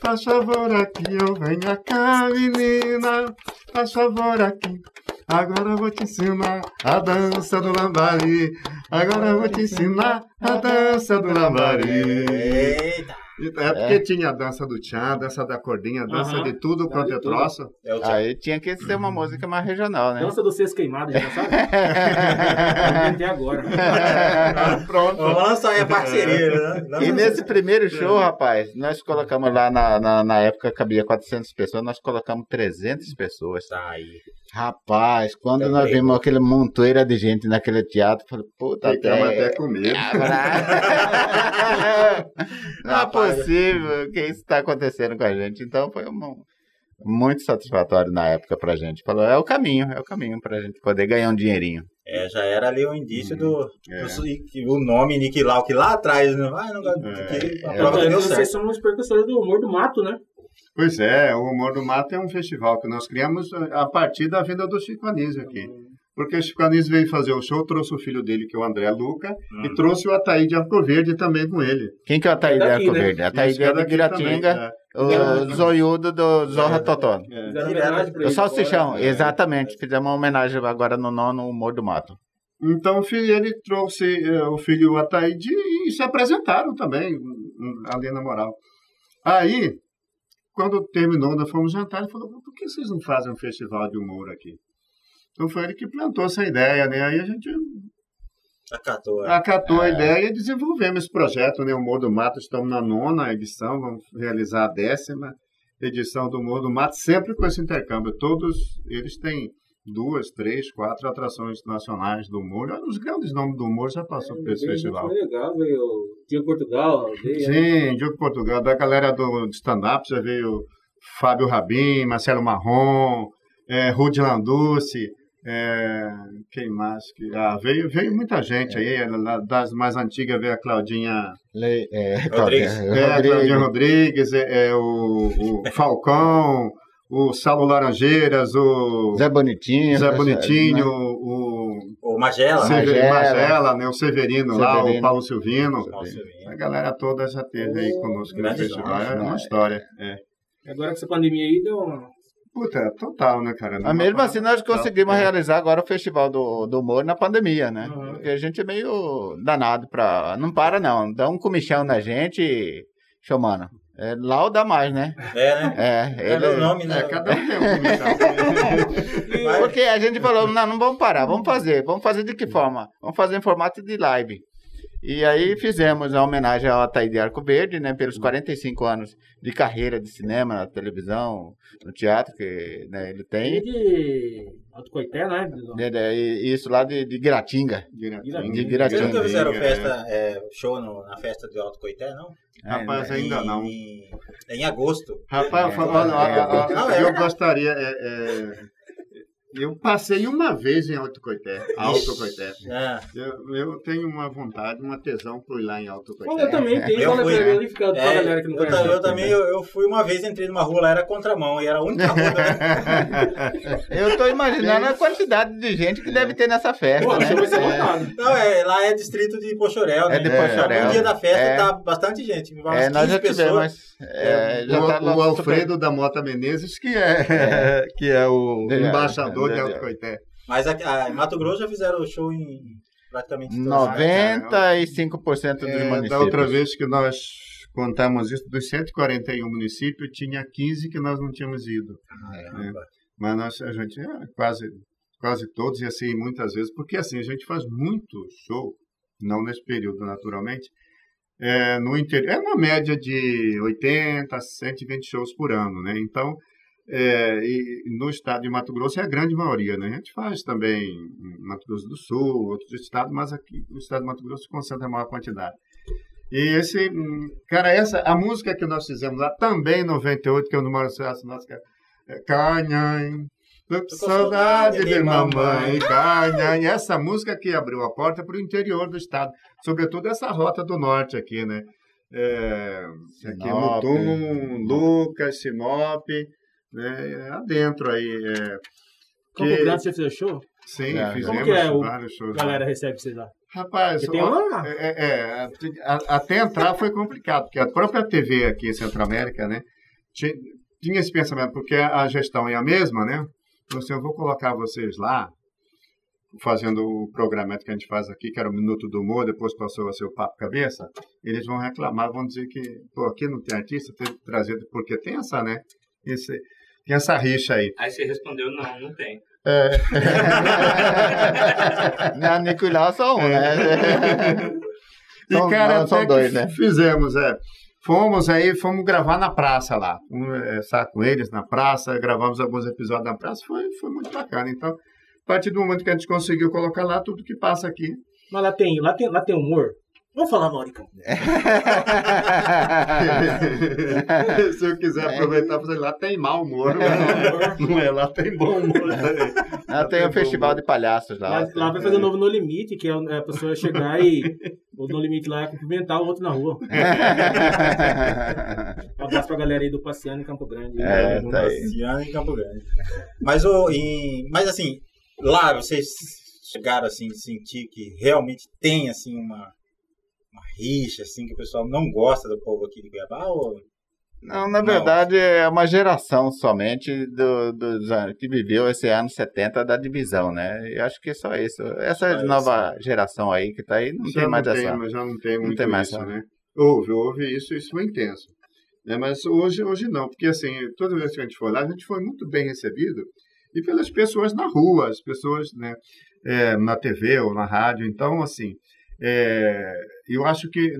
Speaker 3: faz favor aqui, eu venha cá, menina, faz favor aqui. Agora eu vou te ensinar a dança do lambari. Agora eu vou te ensinar a dança do lambari.
Speaker 1: Eita!
Speaker 3: É porque tinha a dança do tchan, a dança da cordinha, a dança
Speaker 2: Aham.
Speaker 3: de tudo quanto é troço.
Speaker 1: É.
Speaker 4: Aí tinha que ser uma música mais regional, né?
Speaker 2: Dança do Seis Queimados, já sabe? [LAUGHS] Até agora. [LAUGHS]
Speaker 3: Pronto.
Speaker 1: Vamos lançar aí a parceria, né?
Speaker 4: E nesse primeiro show, rapaz, nós colocamos lá na, na, na época cabia 400 pessoas, nós colocamos 300 pessoas.
Speaker 1: Tá aí.
Speaker 4: Rapaz, quando nós
Speaker 1: Também.
Speaker 4: vimos aquele montoeira de gente naquele teatro, falei, puta,
Speaker 3: Ficamos
Speaker 4: até...
Speaker 3: até com medo. [LAUGHS]
Speaker 4: Não é possível que isso está acontecendo com a gente. Então foi um, muito satisfatório na época pra gente. Falou, é o caminho, é o caminho pra gente poder ganhar um dinheirinho.
Speaker 1: É, já era ali o indício do,
Speaker 3: É.
Speaker 1: do- o nome Nick Lau, que lá atrás, né? Ah, não, que a
Speaker 4: É.
Speaker 1: prova que deu
Speaker 2: Vocês
Speaker 1: certo.
Speaker 2: são os percussores do humor do mato, né?
Speaker 3: Pois é, o Humor do Mato é um festival que nós criamos a partir da vinda do Chico Anísio aqui. Porque o Chico Anísio veio fazer o show, trouxe o filho dele, que é o André Luca,
Speaker 1: Hum.
Speaker 3: e trouxe o Ataí de Arco Verde também com ele.
Speaker 4: Quem que é o Ataíde
Speaker 2: É
Speaker 4: de
Speaker 2: daqui,
Speaker 4: Arco
Speaker 2: né?
Speaker 4: Verde? Ataíde
Speaker 3: é
Speaker 4: de
Speaker 3: daqui
Speaker 4: Guiratinga,
Speaker 3: também,
Speaker 4: o zoiudo do Zorra Totó.
Speaker 3: é, é.
Speaker 4: O Salsichão,
Speaker 2: agora.
Speaker 4: exatamente. Fizemos uma homenagem agora no nono Humor do Mato.
Speaker 3: Então o filho, ele trouxe o filho Ataíde e se apresentaram também ali na moral. Aí, quando terminou, nós fomos jantar, ele falou, por que vocês não fazem um festival de humor aqui? Então foi ele que plantou essa ideia, né? Aí a gente
Speaker 1: Acatou. é.
Speaker 3: acatou a ideia e desenvolvemos esse projeto, né? O Humor do Mato, estamos na nona edição, vamos realizar a décima edição do Humor do Mato, sempre com esse intercâmbio. Todos eles têm duas, três, quatro atrações nacionais do humor. Os grandes nomes do humor já passou por esse festival.
Speaker 2: Foi legal, veio Diogo Portugal, veio,
Speaker 3: Sim, Diogo Portugal, da galera do de stand-up já veio Fábio Rabin, Marcelo Marrom, é, Rudy Landucci, é, quem mais? Que, ah, veio, veio muita gente aí, ela- das mais antigas veio a Claudinha,
Speaker 4: Le- é,
Speaker 1: Rodrigues.
Speaker 4: Cláudia,
Speaker 3: é, a
Speaker 4: Rodrigues.
Speaker 3: Claudinha Rodrigues, é, é o, o Falcão, o Saulo Laranjeiras, o
Speaker 4: Zé Bonitinho.
Speaker 3: Zé Bonitinho,
Speaker 4: né?
Speaker 3: o,
Speaker 1: O Magela,
Speaker 3: o
Speaker 1: né?
Speaker 3: Severino
Speaker 4: Magela.
Speaker 3: Magela, né, o Severino, lá, o
Speaker 4: Severino.
Speaker 3: Paulo Silvino.
Speaker 1: Silvinho.
Speaker 3: A galera toda já teve aí conosco no
Speaker 1: Grande
Speaker 3: festival. É uma história. É.
Speaker 2: Agora com essa pandemia aí, deu.
Speaker 3: Puta, total, né, cara?
Speaker 4: Mas mesmo assim, nós conseguimos
Speaker 3: É.
Speaker 4: realizar agora o Festival do, do Humor na pandemia, né?
Speaker 2: Uhum.
Speaker 4: Porque a gente é meio danado pra. Não para, não. Dá um comichão na gente, show, mano. É, dá mais, né?
Speaker 1: É, né?
Speaker 4: É,
Speaker 1: Era o
Speaker 4: ele.
Speaker 1: nome, né?
Speaker 3: É, cada um tem um.
Speaker 1: Mas- [LAUGHS]
Speaker 4: Porque a gente falou, não, não vamos parar, vamos fazer. Vamos fazer de que forma? Vamos fazer em formato de live. E aí fizemos a homenagem ao Ataíde Arco Verde, né? Pelos 45 anos de carreira de cinema, na televisão, no teatro, que né, ele tem.
Speaker 2: de Alto Coité, né?
Speaker 4: né, né, e isso lá de, de Guiratinga.
Speaker 3: Direitinho.
Speaker 4: De Guiratinga.
Speaker 1: Vocês nunca fizeram
Speaker 3: É.
Speaker 1: festa, é, show no- na festa de Alto Coité, não?
Speaker 3: Rapaz,
Speaker 4: É,
Speaker 3: ainda
Speaker 1: Em-
Speaker 3: não.
Speaker 1: Em, em agosto.
Speaker 3: Rapaz,
Speaker 4: É,
Speaker 3: falando,
Speaker 4: é,
Speaker 1: é.
Speaker 3: eu gostaria. É, é, eu passei uma vez em Alto Coité. Alto Coité.
Speaker 1: É.
Speaker 3: Eu, eu tenho uma vontade, uma tesão por ir lá em Alto Coité.
Speaker 2: eu também tenho,
Speaker 1: Eu fui,
Speaker 2: eu
Speaker 1: né?
Speaker 2: fica
Speaker 1: É,
Speaker 2: galera que não
Speaker 1: eu,
Speaker 2: conhece.
Speaker 1: ta- eu também, eu, eu fui uma vez, entrei numa rua, lá era contramão, e era a única rua. [LAUGHS]
Speaker 4: Eu tô imaginando a quantidade de gente que deve ter nessa festa,
Speaker 2: Pô,
Speaker 4: né? É.
Speaker 2: lotado.
Speaker 1: Não, é, lá é distrito de Pochorel, né?
Speaker 4: É de
Speaker 3: É.
Speaker 4: Pochorel.
Speaker 1: No dia da festa
Speaker 4: É.
Speaker 1: tá bastante gente, umas
Speaker 4: É, nós
Speaker 1: 15
Speaker 4: já
Speaker 1: pessoas.
Speaker 4: É, já
Speaker 3: o,
Speaker 4: tá
Speaker 3: o Alfredo da Mota Menezes, que é, [LAUGHS] que é o
Speaker 4: É.
Speaker 3: embaixador de
Speaker 4: É.
Speaker 3: Alto Coité.
Speaker 1: Mas aqui- a, em Mato Grosso já fizeram show em praticamente todas as-
Speaker 4: 95% dos
Speaker 3: É,
Speaker 4: municípios.
Speaker 3: da outra vez que nós contamos isso, dos 141 municípios, tinha 15 que nós não tínhamos ido.
Speaker 1: Caramba.
Speaker 3: Mas nós, a gente, é, quase, quase todos, e assim, muitas vezes, porque assim, a gente faz muito show, não nesse período, naturalmente, é, no interior. É uma média de 80 a 120 shows por ano, né? Então, é, no estado de Mato Grosso é a grande maioria, né? A gente faz também Mato Grosso do Sul, outros estados, mas aqui no estado de Mato Grosso concentra a maior quantidade. E esse, hum, cara, essa, a música que nós fizemos lá, também em 98, que é um dos maiores sucessos nossos, tô com saudade de mamãe, Canhãe. Essa música que abriu a porta para o interior do estado, sobretudo essa rota do norte aqui, né? É, aqui no
Speaker 4: Sinop.
Speaker 3: Tum, Lucas, Sinop, né? Adentro aí. É,
Speaker 2: Campo
Speaker 3: que-
Speaker 2: Grande, você fez show?
Speaker 3: sim,
Speaker 4: É,
Speaker 3: fizemos
Speaker 2: como que é o-
Speaker 3: vários shows.
Speaker 2: A galera recebe vocês lá.
Speaker 3: Rapaz, ó,
Speaker 2: uma-
Speaker 3: é, é, é, até entrar foi complicado, porque a própria TV aqui em Centro-América, né, ti- tinha esse pensamento, porque a gestão é a mesma, né? Então, assim, eu vou colocar vocês lá, fazendo o programa que a gente faz aqui, que era o Minuto do Humor, depois passou a ser o Papo Cabeça, eles vão reclamar, vão dizer que, pô, aqui não tem artista, trazer, porque tem essa, né, esse, tem essa rixa aí.
Speaker 5: Aí você respondeu, não, não tem. [LAUGHS]
Speaker 4: Na Nicolau só um, né? [LAUGHS]
Speaker 3: E,
Speaker 4: São-
Speaker 3: cara,
Speaker 4: não, são dois,
Speaker 3: que
Speaker 4: né?
Speaker 3: Fizemos, é. Fomos aí, fomos gravar na praça lá. Estar com eles na praça, gravamos alguns episódios na praça, foi, foi muito bacana. Então, a partir do momento que a gente conseguiu colocar lá, tudo que passa aqui.
Speaker 2: Mas lá tem, lá tem, lá tem humor. Vamos falar, Mauricão. [LAUGHS]
Speaker 3: Se eu quiser aproveitar e fazer lá, tem mau humor. Não, [LAUGHS] não é, lá tem bom humor.
Speaker 4: Lá tem o festival de palhaços lá.
Speaker 2: Lá, lá vai fazer o novo No Limite, que é é a pessoa chegar e o No Limite lá é cumprimentar o outro na rua. Um [LAUGHS] abraço pra galera aí do Passeando em Campo Grande.
Speaker 4: É,
Speaker 1: No
Speaker 4: tá aí.
Speaker 1: Luciano em Campo Grande. Mas, o, em, mas assim, lá vocês chegaram assim, a sentir que realmente tem assim uma, uma rixa, assim, que o pessoal não gosta do povo aqui de Cuiabá? Ou...
Speaker 4: Não, na verdade, é uma geração somente do, dos anos que viveu esse ano 70 da divisão, né? Eu acho que é só isso. Essa
Speaker 1: Só
Speaker 4: nova geração aí que tá aí não
Speaker 3: já
Speaker 4: tem mais
Speaker 3: não
Speaker 4: essa.
Speaker 3: tem, já não tem muito
Speaker 4: tem mais
Speaker 3: isso,
Speaker 4: essa.
Speaker 3: né? Houve, houve isso, isso foi intenso. Né? Mas hoje, hoje não, porque assim, toda vez que a gente foi lá, a gente foi muito bem recebido e pelas pessoas na rua, as pessoas né, é, na TV ou na rádio. Então, assim, é, eu acho que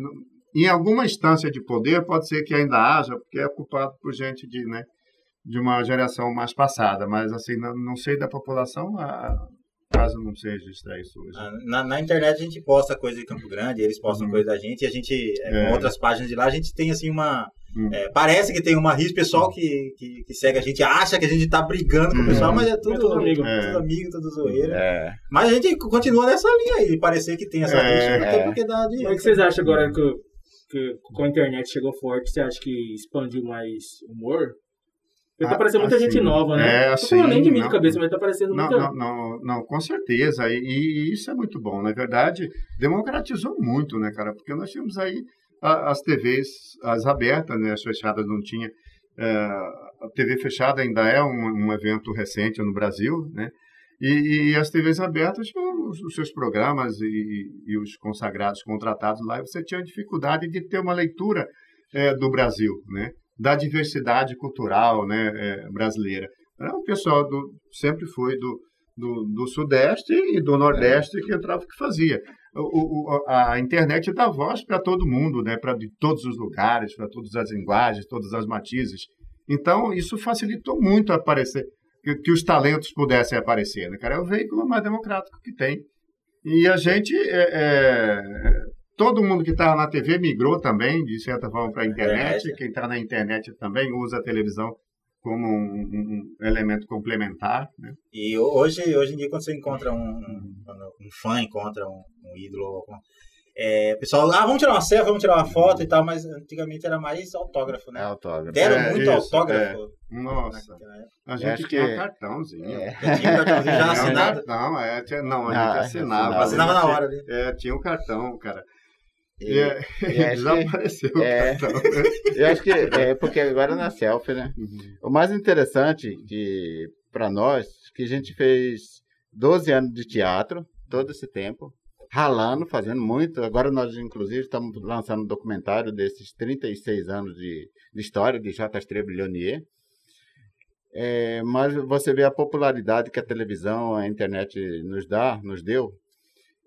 Speaker 3: em alguma instância de poder pode ser que ainda haja, porque é ocupado por gente de, né, de uma geração mais passada, mas assim, não, não sei da população, a, caso não seja isso hoje.
Speaker 1: Ah, Na, na internet a gente posta coisa de Campo Grande, eles postam
Speaker 3: Uhum.
Speaker 1: coisa da gente, e a gente, é,
Speaker 3: É.
Speaker 1: com outras páginas de lá, a gente tem assim uma.
Speaker 3: Hum.
Speaker 1: é, parece que tem uma risca, pessoal que, que, que segue a gente acha que a gente tá brigando com o
Speaker 4: Hum.
Speaker 1: pessoal, mas é tudo,
Speaker 2: É tudo amigo.
Speaker 3: É.
Speaker 1: tudo amigo, tudo zoeira.
Speaker 4: É.
Speaker 1: Mas a gente continua nessa linha aí, parecer que tem essa
Speaker 3: É.
Speaker 1: rixa, não tem
Speaker 4: É.
Speaker 1: porque dá
Speaker 2: Como é
Speaker 1: dinheiro.
Speaker 2: que vocês acham agora que, que com a internet chegou forte? Você acha que expandiu mais humor? Porque tá
Speaker 3: Ah,
Speaker 2: aparecendo muita
Speaker 3: assim,
Speaker 2: gente nova, né?
Speaker 3: é,
Speaker 2: Não tô falando nem de
Speaker 3: assim,
Speaker 2: mim de
Speaker 3: não.
Speaker 2: cabeça, mas tá aparecendo
Speaker 3: Não,
Speaker 2: muita...
Speaker 3: não, não, não, com certeza. E, e isso é muito bom. Na verdade, democratizou muito, né, cara? Porque nós tínhamos aí a- as TVs, as abertas, né? As fechadas não tinha. É, a TV fechada ainda é um, um evento recente no Brasil, né? E, e as TVs abertas tinham os, seus programas e, e os consagrados contratados lá. E você tinha dificuldade de ter uma leitura é, do Brasil, né? Da diversidade cultural, né? é, brasileira. Era o pessoal do, sempre foi do, do, do Sudeste e do Nordeste que entrava que fazia. O, o- a internet dá voz para todo mundo, né? para de todos os lugares, para todas as linguagens, todas as matizes. Então, isso facilitou muito aparecer, que, que os talentos pudessem aparecer. Né, cara? É o veículo mais democrático que tem. E a gente, é, é, todo mundo que estava na TV migrou também, de certa forma, para a internet.
Speaker 1: Internet.
Speaker 3: Quem está na internet também usa a televisão como um, um- elemento complementar. Né?
Speaker 1: E hoje, hoje em dia, quando você encontra um, um, um fã, encontra um, um ídolo, alguma- é, o pessoal, ah, vamos tirar uma selfie, vamos tirar uma foto e tal, mas antigamente era mais autógrafo,
Speaker 4: É
Speaker 1: né?
Speaker 4: autógrafo.
Speaker 1: Deram
Speaker 3: É,
Speaker 1: muito
Speaker 3: isso,
Speaker 1: autógrafo.
Speaker 3: Nossa,
Speaker 1: naquela época.
Speaker 3: a gente tinha
Speaker 4: que-
Speaker 3: um cartãozinho.
Speaker 4: É. [LAUGHS]
Speaker 1: Tinha um cartãozinho já
Speaker 3: Não,
Speaker 1: assinado.
Speaker 3: Não, é, tinha- não, a gente assinava.
Speaker 1: Assinava na hora ali.
Speaker 3: É, tinha um cartão, cara.
Speaker 4: E-
Speaker 3: é, [LAUGHS]
Speaker 4: que-
Speaker 3: desapareceu o
Speaker 4: é.
Speaker 3: cartão.
Speaker 4: Eu acho que é porque agora na selfie, né? O mais interessante que para nós, que a gente fez 12 anos de teatro, todo esse tempo, ralando, fazendo muito. Agora nós, inclusive, estamos lançando um documentário desses 36 anos de, de história de J. Estrebilhonier. É, mas você vê a popularidade que a televisão, a internet nos dá, nos deu,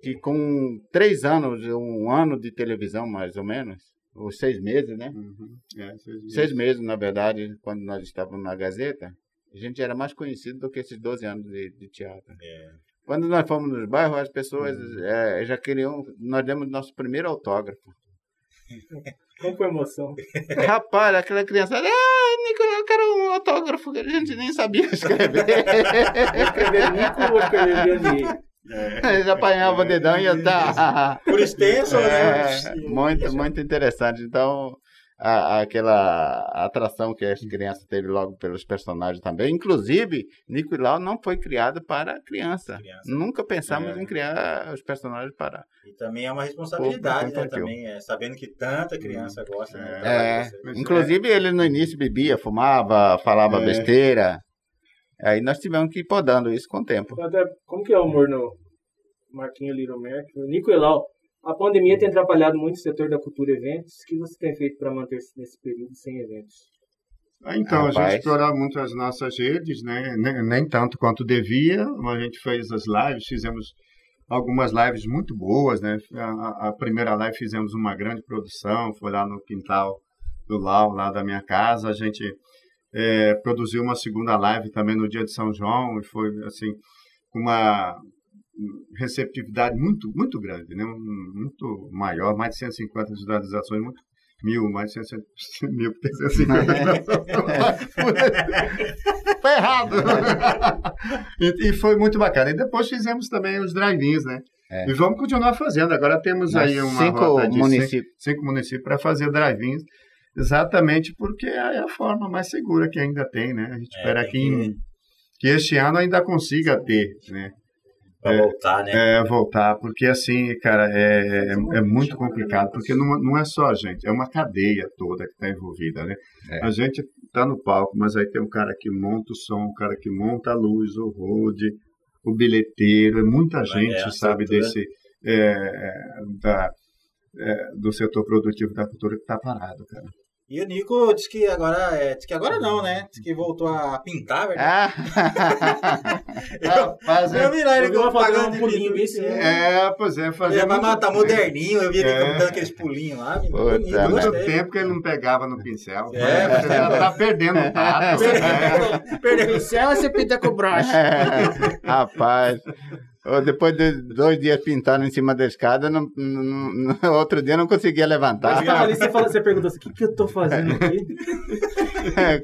Speaker 4: que com três anos, um ano de televisão mais ou menos, ou seis meses, né?
Speaker 3: Uhum. É, vocês-
Speaker 4: seis meses, na verdade, quando nós estávamos na Gazeta, a gente era mais conhecido do que esses 12 anos de, de teatro.
Speaker 1: É.
Speaker 4: Quando nós fomos nos bairros, as pessoas eh, já queriam. Nós demos nosso primeiro autógrafo.
Speaker 2: Como foi a emoção?
Speaker 4: Rapaz, aquela criança, ah, Nicolas, eu quero um autógrafo, que a gente nem sabia escrever. [LAUGHS]
Speaker 2: Escrever Nico ou escrever Leonir?
Speaker 4: Eles apanhavam o dedão e ia tá.
Speaker 1: Por extenso,
Speaker 4: É,
Speaker 1: né?
Speaker 4: muito, muito interessante. Então, a- aquela atração que as crianças teve logo pelos personagens também. Inclusive, Nico e Lau não foi criado para criança.
Speaker 1: Criança.
Speaker 4: Nunca pensamos
Speaker 3: É.
Speaker 4: em criar os personagens para.
Speaker 1: E também é uma responsabilidade, né? Também, é, sabendo que tanta criança gosta. né,
Speaker 3: É.
Speaker 4: É, inclusive, ele no início bebia, fumava, falava
Speaker 3: É.
Speaker 4: besteira. Aí nós tivemos que ir podando isso com o tempo.
Speaker 2: Até, como que é o humor no Marquinho Little Mac? Nico Elau, a pandemia tem atrapalhado muito o setor da cultura e eventos. O que você tem feito para manter-se nesse período sem eventos?
Speaker 3: Ah, Então, a
Speaker 4: Rapaz.
Speaker 3: gente explorou muito as nossas redes, né? Nem, nem tanto quanto devia, a gente fez as lives, fizemos algumas lives muito boas, né? A, a- a primeira live fizemos uma grande produção, foi lá no quintal do Lau, lá da minha casa. A gente eh, produziu uma segunda live também no dia de São João e foi, assim, uma receptividade muito, muito grande, né? Muito maior, mais de 150 visualizações, muito mil, mais de 150 mil, porque 150 [LAUGHS] Foi errado! e, e foi muito bacana. E depois fizemos também os drive-ins, né?
Speaker 4: É.
Speaker 3: E vamos continuar fazendo. Agora temos aí uma
Speaker 4: cinco
Speaker 3: de cinco,
Speaker 4: municípios.
Speaker 3: cinco municípios para fazer drive-ins, exatamente porque é a forma mais segura que ainda tem, né? A gente
Speaker 1: É,
Speaker 3: espera que,
Speaker 1: que-
Speaker 3: em- que este ano ainda consiga ter, né?
Speaker 1: Pra voltar, né?
Speaker 3: É, voltar, porque assim, cara, é, é, é muito complicado, porque não, não é só a gente, é uma cadeia toda que está envolvida, né?
Speaker 4: É.
Speaker 3: A gente está no palco, mas aí tem um cara que monta o som, um cara que monta a luz, o road, o bilheteiro, é muita
Speaker 1: Vai,
Speaker 3: gente,
Speaker 1: é,
Speaker 3: sabe,
Speaker 1: estrutura.
Speaker 3: desse, é, é, da, é, do setor produtivo da cultura que está parado, cara.
Speaker 1: E o Nico disse que agora, é, disse que agora não, né? Disse que voltou a pintar, verdade?
Speaker 4: Ah, [LAUGHS]
Speaker 3: Rapaz,
Speaker 1: Eu vi lá ele
Speaker 2: Eu fazer
Speaker 1: pagando
Speaker 2: um pulinho
Speaker 1: pintura.
Speaker 2: bem assim.
Speaker 3: É, pois é, fazia
Speaker 1: É, mas
Speaker 3: muito,
Speaker 1: tá moderninho, eu vi ele
Speaker 3: É.
Speaker 1: dando aqueles pulinhos lá.
Speaker 4: Puta,
Speaker 1: bonito,
Speaker 3: muito
Speaker 1: gostei.
Speaker 3: tempo que ele não pegava no pincel.
Speaker 1: É, faz
Speaker 3: Você tá perdendo o tato. [LAUGHS] É.
Speaker 1: Perdeu.
Speaker 2: Pincel você pinta com broche.
Speaker 4: rapaz. Depois de dois dias pintando em cima da escada, não, não- não- [LAUGHS] outro dia eu não conseguia levantar.
Speaker 2: Mas, cara, ali você, fala, você pergunta assim, o que, que eu tô fazendo aqui?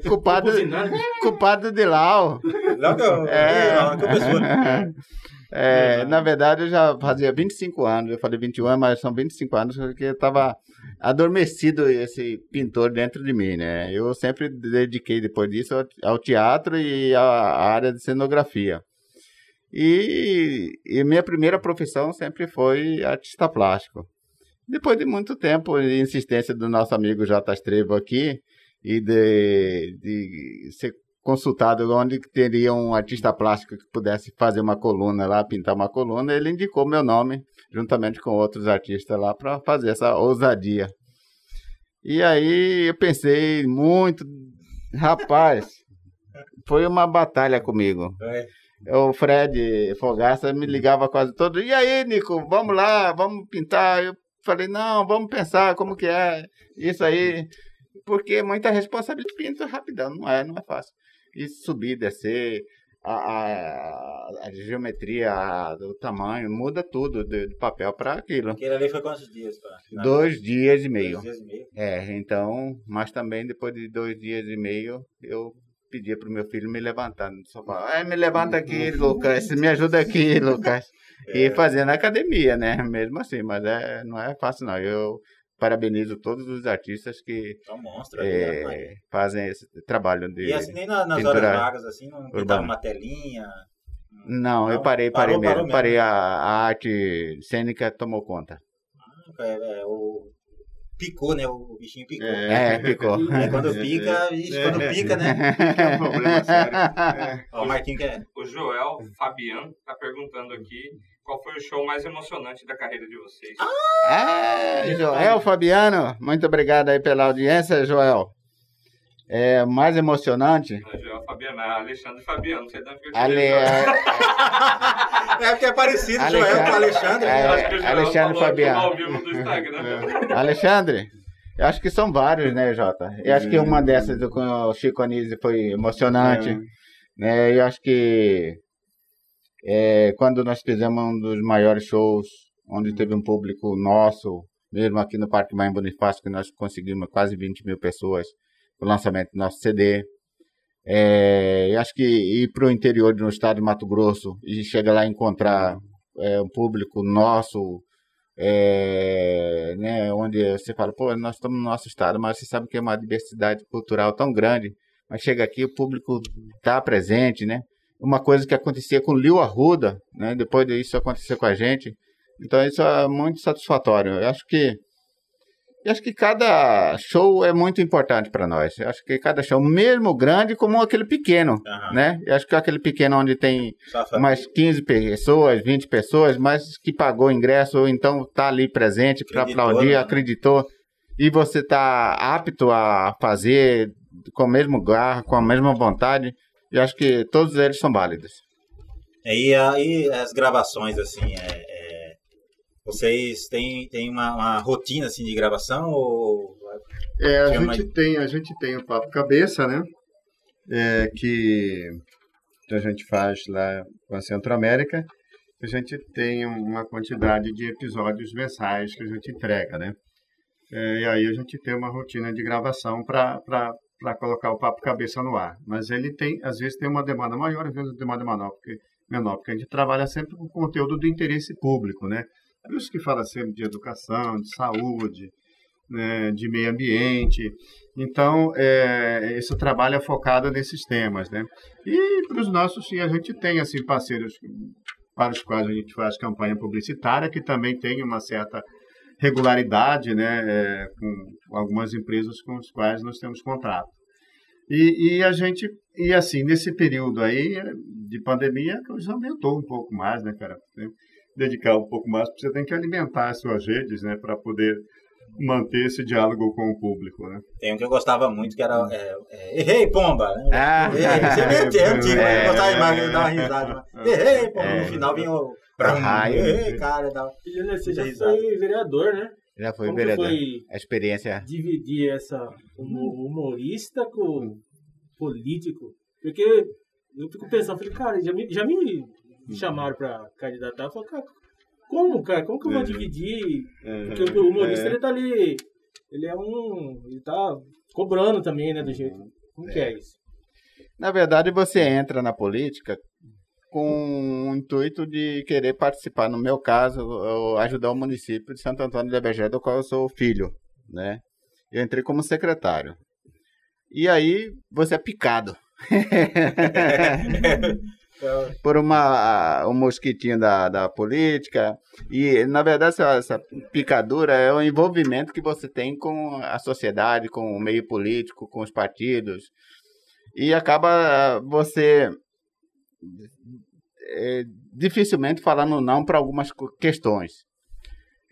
Speaker 2: [LAUGHS]
Speaker 4: culpado,
Speaker 2: Tô buzinando.
Speaker 4: culpado de Lau.
Speaker 1: Não que eu.
Speaker 4: É.
Speaker 1: Que eu pessoa.
Speaker 4: É, [LAUGHS] na verdade, eu já fazia 25 anos, eu falei 21 anos, mas são 25 anos que eu estava adormecido esse pintor dentro de mim, né? Eu sempre dediquei depois disso ao, teatro e à, à área de cenografia. E, e minha primeira profissão sempre foi artista plástico. Depois de muito tempo e insistência do nosso amigo J. Estrevo aqui e de, de ser consultado onde teria um artista plástico que pudesse fazer uma coluna lá, pintar uma coluna, ele indicou meu nome, juntamente com outros artistas lá, para fazer essa ousadia. E aí eu pensei muito, rapaz, [LAUGHS] foi uma batalha comigo.
Speaker 1: É.
Speaker 4: O Fred Fogaça me ligava quase todo. E aí, Nico, vamos lá, vamos pintar. Eu falei, não, vamos pensar como que é isso aí. Porque muita responsabilidade pinta rapidão, não é, não é fácil. E subir, descer, a, a, a geometria, a- o tamanho, muda tudo de, de papel para aquilo.
Speaker 1: Aquele ali foi quantos dias? Pra...
Speaker 4: Dois dias e
Speaker 1: Dois
Speaker 4: meio.
Speaker 1: dias e meio.
Speaker 4: É, então, mas também depois de dois dias e meio, eu pedia pro meu filho me levantar no sofá. Ai, me levanta aqui, Lucas, me ajuda aqui, [LAUGHS] Lucas. E fazendo academia, né? Mesmo assim, mas é, não é fácil não. Eu parabenizo todos os artistas que
Speaker 1: É um monstro ali, rapaz.
Speaker 4: é, fazem esse trabalho de...
Speaker 1: E assim, nem na- nas horas vagas, assim, não pintava uma telinha.
Speaker 4: Não, eu
Speaker 1: Não?
Speaker 4: parei, parei
Speaker 1: Parou,
Speaker 4: mesmo.
Speaker 1: parou mesmo.
Speaker 4: Parei, a, a arte cênica tomou conta.
Speaker 1: É, é, o... Picou, né? O bichinho picou.
Speaker 4: É, ficou.
Speaker 1: É, [LAUGHS] quando pica, vixe,
Speaker 3: É.
Speaker 1: quando pica, né? [LAUGHS]
Speaker 3: É um problema sério. É.
Speaker 1: Ó, o Marquinhos que é.
Speaker 5: O Joel Fabiano tá perguntando aqui qual foi o show mais emocionante da carreira de vocês.
Speaker 4: É, Joel Fabiano, muito obrigado aí pela audiência, Joel. É mais emocionante.
Speaker 5: É é Alexandre Fabiano. Não sei de onde eu
Speaker 4: Ale,
Speaker 5: tirei.
Speaker 1: É porque é parecido,
Speaker 4: Alexandre-
Speaker 1: Joel com o Alexandre.
Speaker 4: É,
Speaker 5: Eu acho que o Joel
Speaker 4: Alexandre Fabiano.
Speaker 5: ao vivo do Instagram.
Speaker 4: Alexandre, eu acho que são vários, né, Jota? Eu acho que uma dessas do- com o Chico Anísio foi emocionante. né? Eu acho que é, quando nós fizemos um dos maiores shows, onde teve um público nosso, mesmo aqui no Parque Maim Bonifácio, que nós conseguimos quase 20 mil pessoas o lançamento do nosso CD. É, acho que ir para o interior do estado de Mato Grosso e chegar lá e encontrar é, um público nosso, é, né, onde você fala, pô, nós estamos no nosso estado, mas você sabe que é uma diversidade cultural tão grande, mas chega aqui o público está presente, né? Uma coisa que acontecia com o Arruda, né? Depois disso acontecer com a gente, então isso é muito satisfatório. Eu acho que eu acho que cada show é muito importante para nós. Eu acho que cada show, mesmo grande como aquele pequeno,
Speaker 1: Aham.
Speaker 4: né? Eu acho que aquele pequeno onde tem
Speaker 1: Só fa-
Speaker 4: umas 15 pessoas, 20 pessoas, mas que pagou o ingresso ou então está ali presente para aplaudir,
Speaker 1: né?
Speaker 4: acreditou, e você está apto a fazer com o mesmo garra, com a mesma vontade, eu acho que todos eles são válidos.
Speaker 1: E aí as gravações, assim, é, é, vocês têm, têm uma, uma rotina assim, de gravação ou
Speaker 3: É, a gente tem, a gente tem o papo cabeça, né? É, que a gente faz lá com a Centro-América. A gente tem uma quantidade de episódios mensais que a gente entrega, né? É, e aí a gente tem uma rotina de gravação para colocar o papo cabeça no ar. Mas ele tem, às vezes tem uma demanda maior, às vezes demanda menor, porque, menor, porque a gente trabalha sempre com conteúdo do interesse público, né? Por isso que fala sempre de educação, de saúde, né, de meio ambiente. Então, é, esse trabalho é focado nesses temas, né? E para os nossos, sim, a gente tem assim parceiros para os quais a gente faz campanha publicitária, que também tem uma certa regularidade, né, é, com algumas empresas com as quais nós temos contrato. E, e a gente, e assim, nesse período aí de pandemia, coisa aumentou um pouco mais, né, cara? Dedicar um pouco mais, porque você tem que alimentar as suas redes, né, para poder manter esse diálogo com o público, né?
Speaker 1: Tem um que eu gostava muito, que era é, é, Errei, pomba! Né?
Speaker 4: Ah.
Speaker 1: Errei, você meteu, [LAUGHS] é antigo,
Speaker 4: É.
Speaker 1: eu gostava demais de dar uma risada. mas, Errei, pomba!
Speaker 4: É.
Speaker 1: No final vinha o...
Speaker 4: raio.
Speaker 1: Errei, cara, dava...
Speaker 2: Juliano, você já
Speaker 1: Risada.
Speaker 2: foi vereador, né?
Speaker 4: Já foi
Speaker 2: Como
Speaker 4: vereador.
Speaker 2: foi
Speaker 4: A experiência.
Speaker 2: dividir essa humo- humorista com político? Porque eu fico pensando, falei, cara, já me, já me chamaram pra candidatar, eu falei, cara, como, cara? Como que eu vou
Speaker 3: É.
Speaker 2: dividir? Porque o humorista, ele tá ali, ele é um, ele tá cobrando também, né, do jeito. Como que é isso?
Speaker 4: Na verdade, você entra na política com o intuito de querer participar. No meu caso, eu ajudar o município de Santo Antônio de Abegé, do qual eu sou filho, né? Eu entrei como secretário. E aí, você é picado. [LAUGHS] [LAUGHS] por uma um mosquitinho da, da política. E na verdade essa, essa picadura é o envolvimento que você tem com a sociedade com o meio político com os partidos. E acaba você é, dificilmente falando não para algumas questões.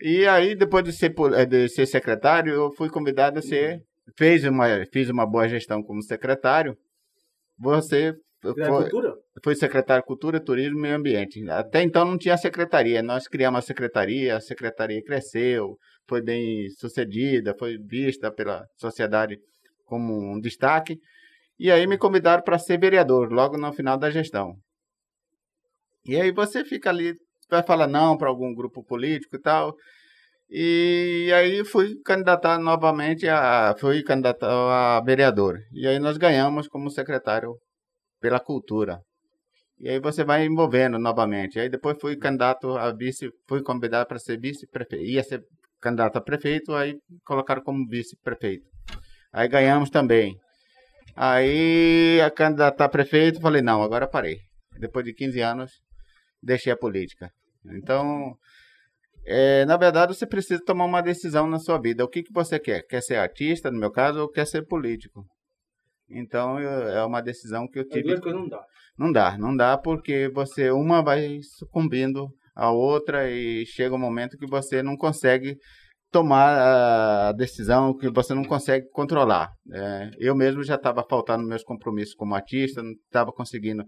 Speaker 4: E aí depois de ser eh, de ser secretário eu fui convidado a ser fez uma fiz uma boa gestão como secretário. Você foi, foi secretário de Cultura, Turismo e Meio Ambiente. Até então não tinha secretaria. Nós criamos a secretaria, a secretaria cresceu, foi bem sucedida, foi vista pela sociedade como um destaque. E aí me convidaram para ser vereador, logo no final da gestão. E aí você fica ali, vai falar não para algum grupo político e tal. E aí fui candidatar novamente a fui candidato a vereador. E aí nós ganhamos como secretário pela cultura. E aí você vai envolvendo novamente. Aí depois fui candidato a vice, fui convidado para ser vice-prefeito. Ia ser candidato a prefeito, aí colocaram como vice-prefeito. Aí ganhamos também. Aí a candidata a prefeito, falei, não, agora parei. Depois de 15 anos, deixei a política. Então, é, na verdade, você precisa tomar uma decisão na sua vida. O que, que você quer? Quer ser artista, no meu caso, ou quer ser político? Então, eu- é uma decisão que eu tive.
Speaker 2: coisas não dá.
Speaker 4: Não dá, não dá porque você uma vai sucumbindo à outra e chega um momento que você não consegue tomar a decisão, que você não consegue controlar. É, eu mesmo já estava faltando meus compromissos como artista, não estava conseguindo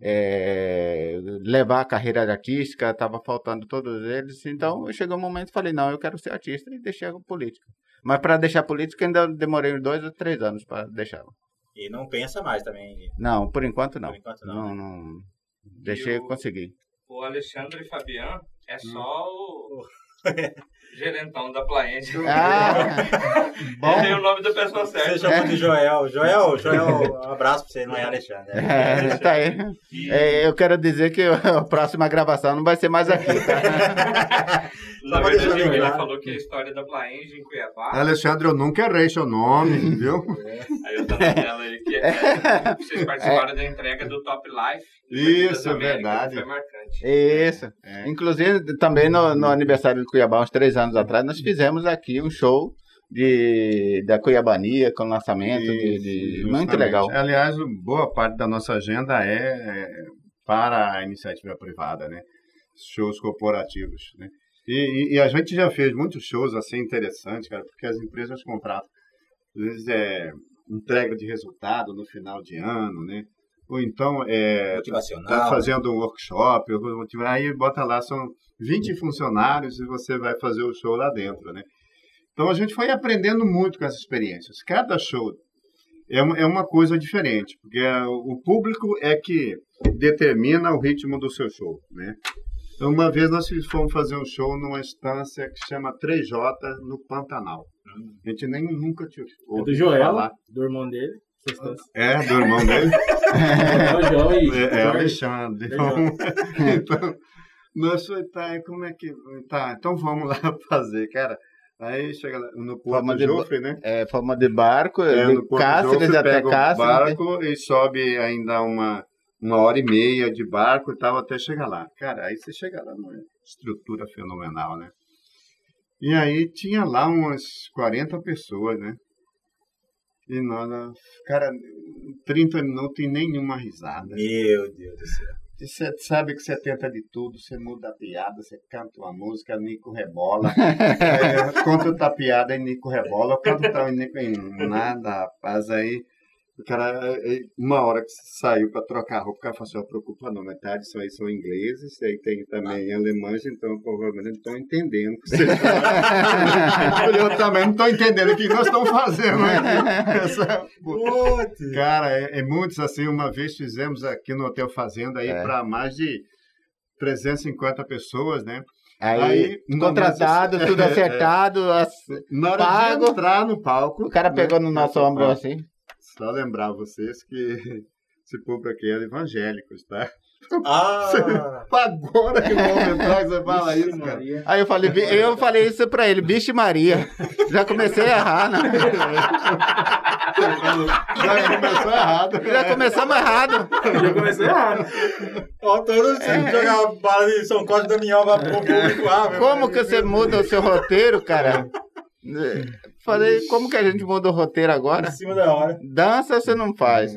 Speaker 4: é, levar a carreira artística, estava faltando todos eles. Então, chegou um momento e falei, não, eu quero ser artista e deixei a política. Mas para deixar a política ainda demorei uns dois ou três anos para deixá-la.
Speaker 1: E não pensa mais também.
Speaker 4: Não, por enquanto não.
Speaker 1: Por enquanto não.
Speaker 4: Não, não. Deixei eu
Speaker 5: o-
Speaker 4: conseguir.
Speaker 5: O Alexandre Fabian é
Speaker 1: Hum.
Speaker 5: só o [LAUGHS] gerentão da Plaente. [LAUGHS]
Speaker 4: Ah, [LAUGHS] bom.
Speaker 5: Tem o nome da pessoa
Speaker 1: Você
Speaker 5: certa.
Speaker 1: chamou de Joel. Joel, Joel, um abraço pra você, não é Alexandre.
Speaker 4: É, tá aí.
Speaker 5: E
Speaker 4: É, eu quero dizer que a próxima gravação não vai ser mais aqui. Tá?
Speaker 5: Na verdade, ele falou que a história da Plaenge em Cuiabá.
Speaker 3: Alexandre, eu nunca errei seu nome, [LAUGHS] viu?
Speaker 5: Aí eu tô na tela aí que é, vocês [LAUGHS] participaram da entrega do Top Life.
Speaker 3: Isso, é verdade.
Speaker 5: Foi marcante.
Speaker 4: Isso.
Speaker 3: É.
Speaker 4: Inclusive, também no, no aniversário de Cuiabá, uns três anos atrás, nós fizemos aqui um show de, da Cuiabania com lançamento de, de-
Speaker 3: Isso,
Speaker 4: muito legal.
Speaker 3: Aliás, boa parte da nossa agenda é é para a iniciativa privada, né? Shows corporativos, né? E, e- e a gente já fez muitos shows assim interessantes, cara, porque as empresas contratam, às vezes é entrega de resultado no final de ano, né? Ou então é,
Speaker 1: Motivacional.
Speaker 3: Está fazendo um workshop, aí bota lá, são 20 funcionários e você vai fazer o show lá dentro, né? Então a gente foi aprendendo muito com essas experiências. Cada show é uma, é uma coisa diferente, porque é, o público é que determina o ritmo do seu show, né? Uma vez nós fomos fazer um show numa estância que chama 3J no Pantanal. A gente nem nunca tinha
Speaker 2: É do
Speaker 3: ouvido
Speaker 2: Joel,
Speaker 3: falar.
Speaker 2: do irmão dele.
Speaker 3: É, do irmão dele.
Speaker 2: É o Joel [LAUGHS]
Speaker 3: É, é
Speaker 2: Jorge.
Speaker 3: Alexandre.
Speaker 2: Alexandre. [LAUGHS]
Speaker 3: então, nós foi, tá, como é que. Tá, então vamos lá [LAUGHS] fazer, cara. Aí chega lá no Porto
Speaker 4: Forma de
Speaker 3: Jofre, né?
Speaker 4: É, forma de barco,
Speaker 3: É,
Speaker 4: de Cáceres
Speaker 3: Jofre,
Speaker 4: até
Speaker 3: pega o
Speaker 4: Cáceres. né?
Speaker 3: barco e sobe ainda uma, uma hora e meia de barco e tal até chegar lá. Cara, aí você chega lá numa estrutura fenomenal, né? E aí tinha lá umas 40 pessoas, né? E nós, cara, 30 minutos e nenhuma risada.
Speaker 1: Meu Deus do céu.
Speaker 3: Você sabe que você tenta de tudo, você muda a piada, você canta uma música, Nico rebola. [LAUGHS] é, conta outra piada e Nico rebola. Canta tal e Nico em nada, rapaz. Aí o cara, é, é, uma hora que saiu para trocar roupa, o cara falou assim, ó, preocupa não, metade só aí são ingleses, aí tem também alemães, então provavelmente não estão entendendo o que você [LAUGHS] Eu também não estou entendendo o que nós estamos fazendo aqui. [LAUGHS] Essa... Cara, é, é muitos assim, uma vez fizemos aqui no Hotel Fazenda aí
Speaker 4: É.
Speaker 3: para mais de 350 pessoas, né?
Speaker 4: Aí,
Speaker 3: Aí,
Speaker 4: contratado, tudo [LAUGHS]
Speaker 3: é,
Speaker 4: acertado. as-
Speaker 3: Na hora
Speaker 4: Pago.
Speaker 3: de entrar no palco...
Speaker 4: O cara
Speaker 3: né,
Speaker 4: pegou no nosso
Speaker 3: eu-
Speaker 4: ombro assim.
Speaker 3: Só lembrar vocês que [LAUGHS] esse público aqui é evangélicos, tá?
Speaker 1: Ah, [LAUGHS]
Speaker 3: Agora que vão entrar, que você fala isso, cara.
Speaker 2: Maria.
Speaker 4: Aí eu falei, eu falei isso pra ele, bicho Maria. Já comecei a errar, né? [LAUGHS]
Speaker 3: Já começou errado.
Speaker 4: Já começamos errado.
Speaker 2: Já comecei errado.
Speaker 1: todo você jogar bala de São Cosme e Damião pra pro público. Ah, meu
Speaker 4: Como que você muda o seu roteiro, cara? Falei, como que a gente muda o roteiro agora?
Speaker 1: Em cima da hora.
Speaker 4: Dança você não faz.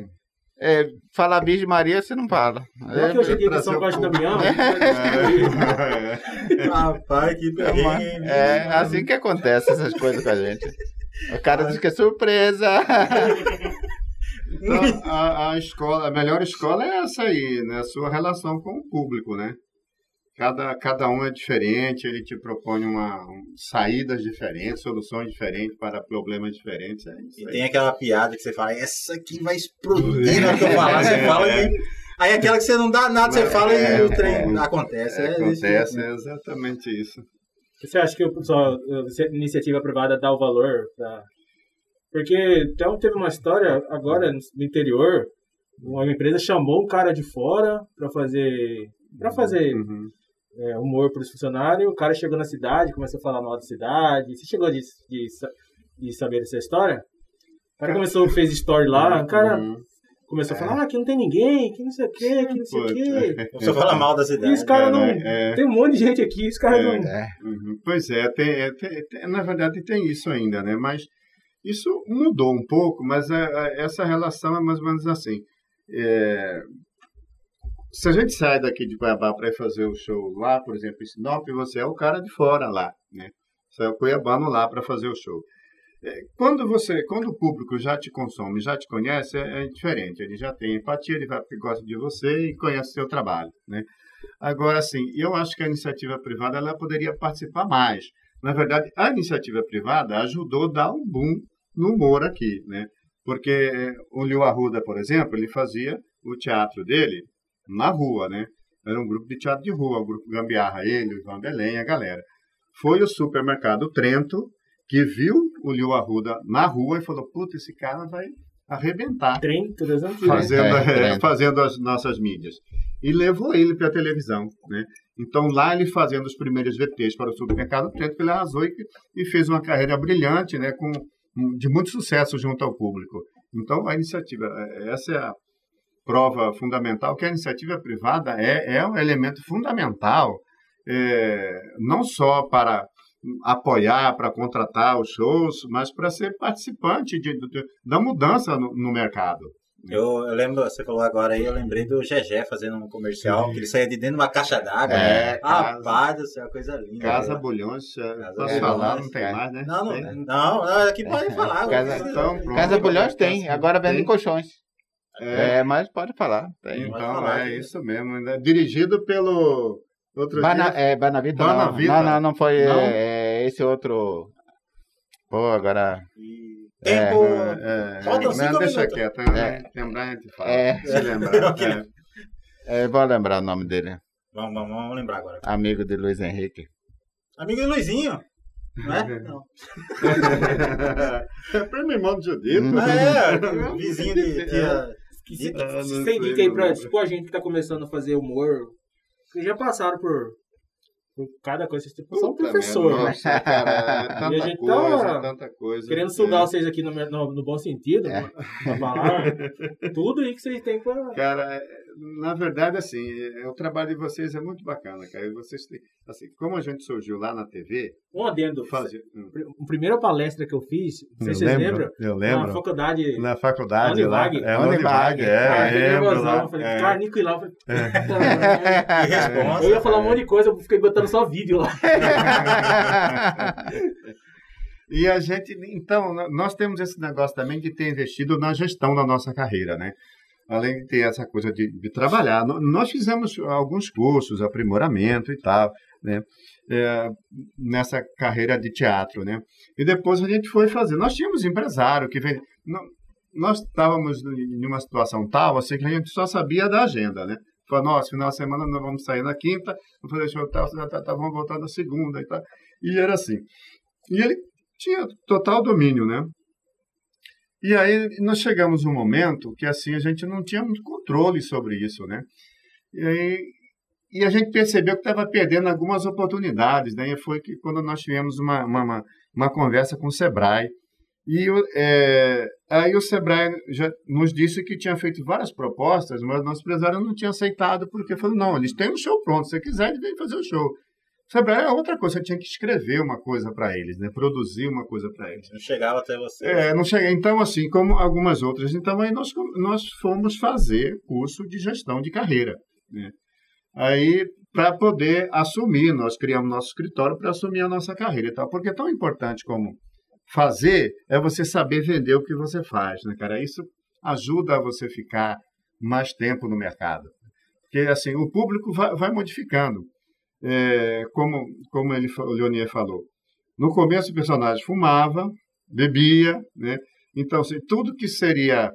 Speaker 4: É, falar bicho Maria você não fala.
Speaker 2: Não que eu cheguei aqui em São Cosme. Damião.
Speaker 3: É. [LAUGHS]
Speaker 1: Rapaz, que perrengue, hein?
Speaker 4: É assim que acontece essas coisas com a gente. O cara diz que é surpresa.
Speaker 3: Então, a, a escola, a melhor escola é essa aí, né? A sua relação com o público, né? Cada, cada um é diferente, ele te propõe uma, um- saídas diferentes, soluções diferentes para problemas diferentes. É
Speaker 1: E
Speaker 3: aí.
Speaker 1: tem aquela piada que você fala, essa aqui vai [LAUGHS] explodir na eu falar. Você fala e... Aí aquela que você não dá nada, você fala e
Speaker 3: É,
Speaker 1: o trem
Speaker 3: é.
Speaker 1: acontece.
Speaker 3: É,
Speaker 1: É,
Speaker 3: acontece,
Speaker 1: isso.
Speaker 3: é exatamente isso.
Speaker 2: Você acha que o pessoal, a iniciativa privada dá o valor pra... Porque então teve uma história agora no interior, uma empresa chamou um cara de fora pra fazer para fazer
Speaker 3: Uhum.
Speaker 2: É, humor para os funcionários. O cara chegou na cidade, começou a falar mal da cidade. Você chegou de, de, de saber dessa história? O cara começou, fez story lá, o cara
Speaker 3: Uhum.
Speaker 2: começou a falar, ah, aqui não tem ninguém, que não sei o que, que não sei o
Speaker 3: Putz,
Speaker 2: que.
Speaker 1: Você fala mal da
Speaker 2: E
Speaker 1: cidade.
Speaker 2: os caras não.
Speaker 3: É, é.
Speaker 2: Tem um monte de gente aqui, os caras
Speaker 3: É.
Speaker 2: não.
Speaker 4: É.
Speaker 3: Uhum. Pois é, tem, é, tem- tem- na verdade tem isso ainda, né? Mas isso mudou um pouco, mas é- é- essa relação é mais ou menos assim. É, se a gente sai daqui de Cuiabá para fazer o show lá, por exemplo, em Sinop, você é o cara de fora lá, né? Você é o cuiabano lá para fazer o show. É, Quando você, quando o público já te consome, já te conhece, é, é diferente. Ele já tem empatia, ele vai gosta de você e conhece seu trabalho, né? Agora, sim, eu acho que a iniciativa privada ela poderia participar mais. Na verdade, a iniciativa privada ajudou a dar um boom no humor aqui, né? Porque eh, o Liu Arruda, por exemplo, ele fazia o teatro dele na rua, né? Era um grupo de teatro de rua, o grupo Gambiarra, ele, o Ivan Belém, a galera. Foi o supermercado Trento que viu o Liu Arruda na rua e falou, puta, esse cara vai arrebentar
Speaker 2: Trem, todas as antigas.
Speaker 3: fazendo,
Speaker 4: É,
Speaker 3: é,
Speaker 4: Trento.
Speaker 3: fazendo as nossas mídias. E levou ele para a televisão, né? Então, lá ele fazendo os primeiros VTs para o supermercado Trento, ele arrasou e, e fez uma carreira brilhante, né? Com, de muito sucesso junto ao público. Então, a iniciativa, é, essa é a prova fundamental, que a iniciativa privada é, é um elemento fundamental, é, não só para apoiar, para contratar os shows, mas para ser participante de, de- da mudança no, no mercado.
Speaker 1: Eu, eu lembro, você falou agora aí, eu lembrei do Gegé fazendo um comercial, que ele saía de dentro de uma caixa d'água.
Speaker 3: É,
Speaker 1: né?
Speaker 3: casa-
Speaker 1: Rapaz do céu, coisa linda.
Speaker 3: Casa
Speaker 1: né?
Speaker 3: Bulhões, é, posso
Speaker 1: Bulhões,
Speaker 3: falar, não tem
Speaker 4: é.
Speaker 3: mais, né?
Speaker 1: Não, não,
Speaker 3: Tem?
Speaker 1: não, não, aqui pode [LAUGHS] falar.
Speaker 4: Casa-
Speaker 3: Então, [LAUGHS] pronto.
Speaker 4: Casa Bulhões tem, agora vendem
Speaker 3: Tem.
Speaker 4: colchões.
Speaker 3: É,
Speaker 4: É, mas pode falar. Tem.
Speaker 3: então,
Speaker 1: falar,
Speaker 3: é
Speaker 1: né?
Speaker 3: isso mesmo. né? Dirigido pelo... Outro
Speaker 4: Bana,
Speaker 3: dia,
Speaker 4: é, Banavita, não.
Speaker 3: Banavita?
Speaker 4: Não, não, não foi
Speaker 3: Não?
Speaker 4: é, esse outro. Pô, agora.
Speaker 1: Tempo.
Speaker 3: É, é,
Speaker 1: Faltam
Speaker 3: não,
Speaker 1: cinco
Speaker 3: deixa
Speaker 1: minutos.
Speaker 3: quieto,
Speaker 4: É.
Speaker 3: né? lembrar a gente fala.
Speaker 4: É.
Speaker 3: Se lembrar. [LAUGHS] é.
Speaker 4: É, vou lembrar o nome dele.
Speaker 1: Vamos, vamos, vamos lembrar agora.
Speaker 4: Amigo de Luiz Henrique.
Speaker 1: Amigo do Luizinho. Não é? [LAUGHS] Não.
Speaker 3: é primo irmão de Judito.
Speaker 4: Hum.
Speaker 1: É, vizinho de tia.
Speaker 2: Que
Speaker 3: Ah, não
Speaker 2: se, tem dica aí pra tipo, a gente que tá começando a fazer humor, que já passaram por, por cada coisa, tipo, são
Speaker 3: Puta
Speaker 2: professor,
Speaker 3: merda,
Speaker 2: né?
Speaker 3: nossa, cara, é
Speaker 2: E a gente
Speaker 3: coisa,
Speaker 2: tá
Speaker 3: coisa.
Speaker 2: Querendo
Speaker 3: É.
Speaker 2: sugar vocês aqui no, no, no bom sentido, pra falar [LAUGHS] tudo aí que vocês têm pra...
Speaker 3: Cara, é, na verdade, assim, é, o trabalho de vocês é muito bacana, cara. Vocês têm, assim, como a gente surgiu lá na TV,
Speaker 2: Um adendo.
Speaker 3: fazer. hum.
Speaker 2: A primeira palestra que eu fiz, não sei
Speaker 3: Eu
Speaker 2: se vocês
Speaker 3: lembro,
Speaker 2: lembram,
Speaker 3: eu
Speaker 2: na
Speaker 3: lembro.
Speaker 2: faculdade.
Speaker 3: Na faculdade lá.
Speaker 2: Univag.
Speaker 3: É,
Speaker 4: Univag.
Speaker 3: É,
Speaker 2: eu
Speaker 3: lembro
Speaker 2: nervosão,
Speaker 3: lá.
Speaker 2: eu falei,
Speaker 3: é.
Speaker 2: cara, Nico e lá. Eu, falei, ia falar um monte de coisa, eu fiquei botando só vídeo lá. [LAUGHS]
Speaker 3: E a gente, então, nós temos esse negócio também de ter investido na gestão da nossa carreira, né? Além de ter essa coisa de, de trabalhar. Nós fizemos alguns cursos, aprimoramento e tal, né? É, nessa carreira de teatro, né? E depois a gente foi fazer. Nós tínhamos empresário que vem. não- Nós estávamos em uma situação tal, assim, que a gente só sabia da agenda, né? Falou, nossa, final de semana nós vamos sair na quinta, vamos fazer show tal, tal, tal, tal, vamos voltar na segunda e tal. E era assim. E ele tinha total domínio, né? E aí nós chegamos um momento que assim a gente não tinha muito controle sobre isso, né? E, aí, e a gente percebeu que estava perdendo algumas oportunidades, né? E foi que quando nós tivemos uma, uma, uma, conversa com o Sebrae. E o- é, aí o Sebrae já nos disse que tinha feito várias propostas, mas nosso empresário não tinha aceitado, porque falou, não, eles têm um show pronto, se você quiser, ele vem fazer o show. Sebrae é outra coisa, você tinha que escrever uma coisa para eles, né? produzir uma coisa para eles.
Speaker 1: Não chegava até você.
Speaker 3: É, não cheguei. Então, assim, como algumas outras. Então, aí nós, nós fomos fazer curso de gestão de carreira. Né? Aí, para poder assumir, nós criamos nosso escritório para assumir a nossa carreira e tal. Porque é tão importante como fazer é você saber vender o que você faz, né, cara? Isso ajuda a você ficar mais tempo no mercado. Porque, assim, o público vai, vai modificando. É, como, como ele, o Leonier falou. No começo, o personagem fumava, bebia, né? Então, assim, tudo que seria,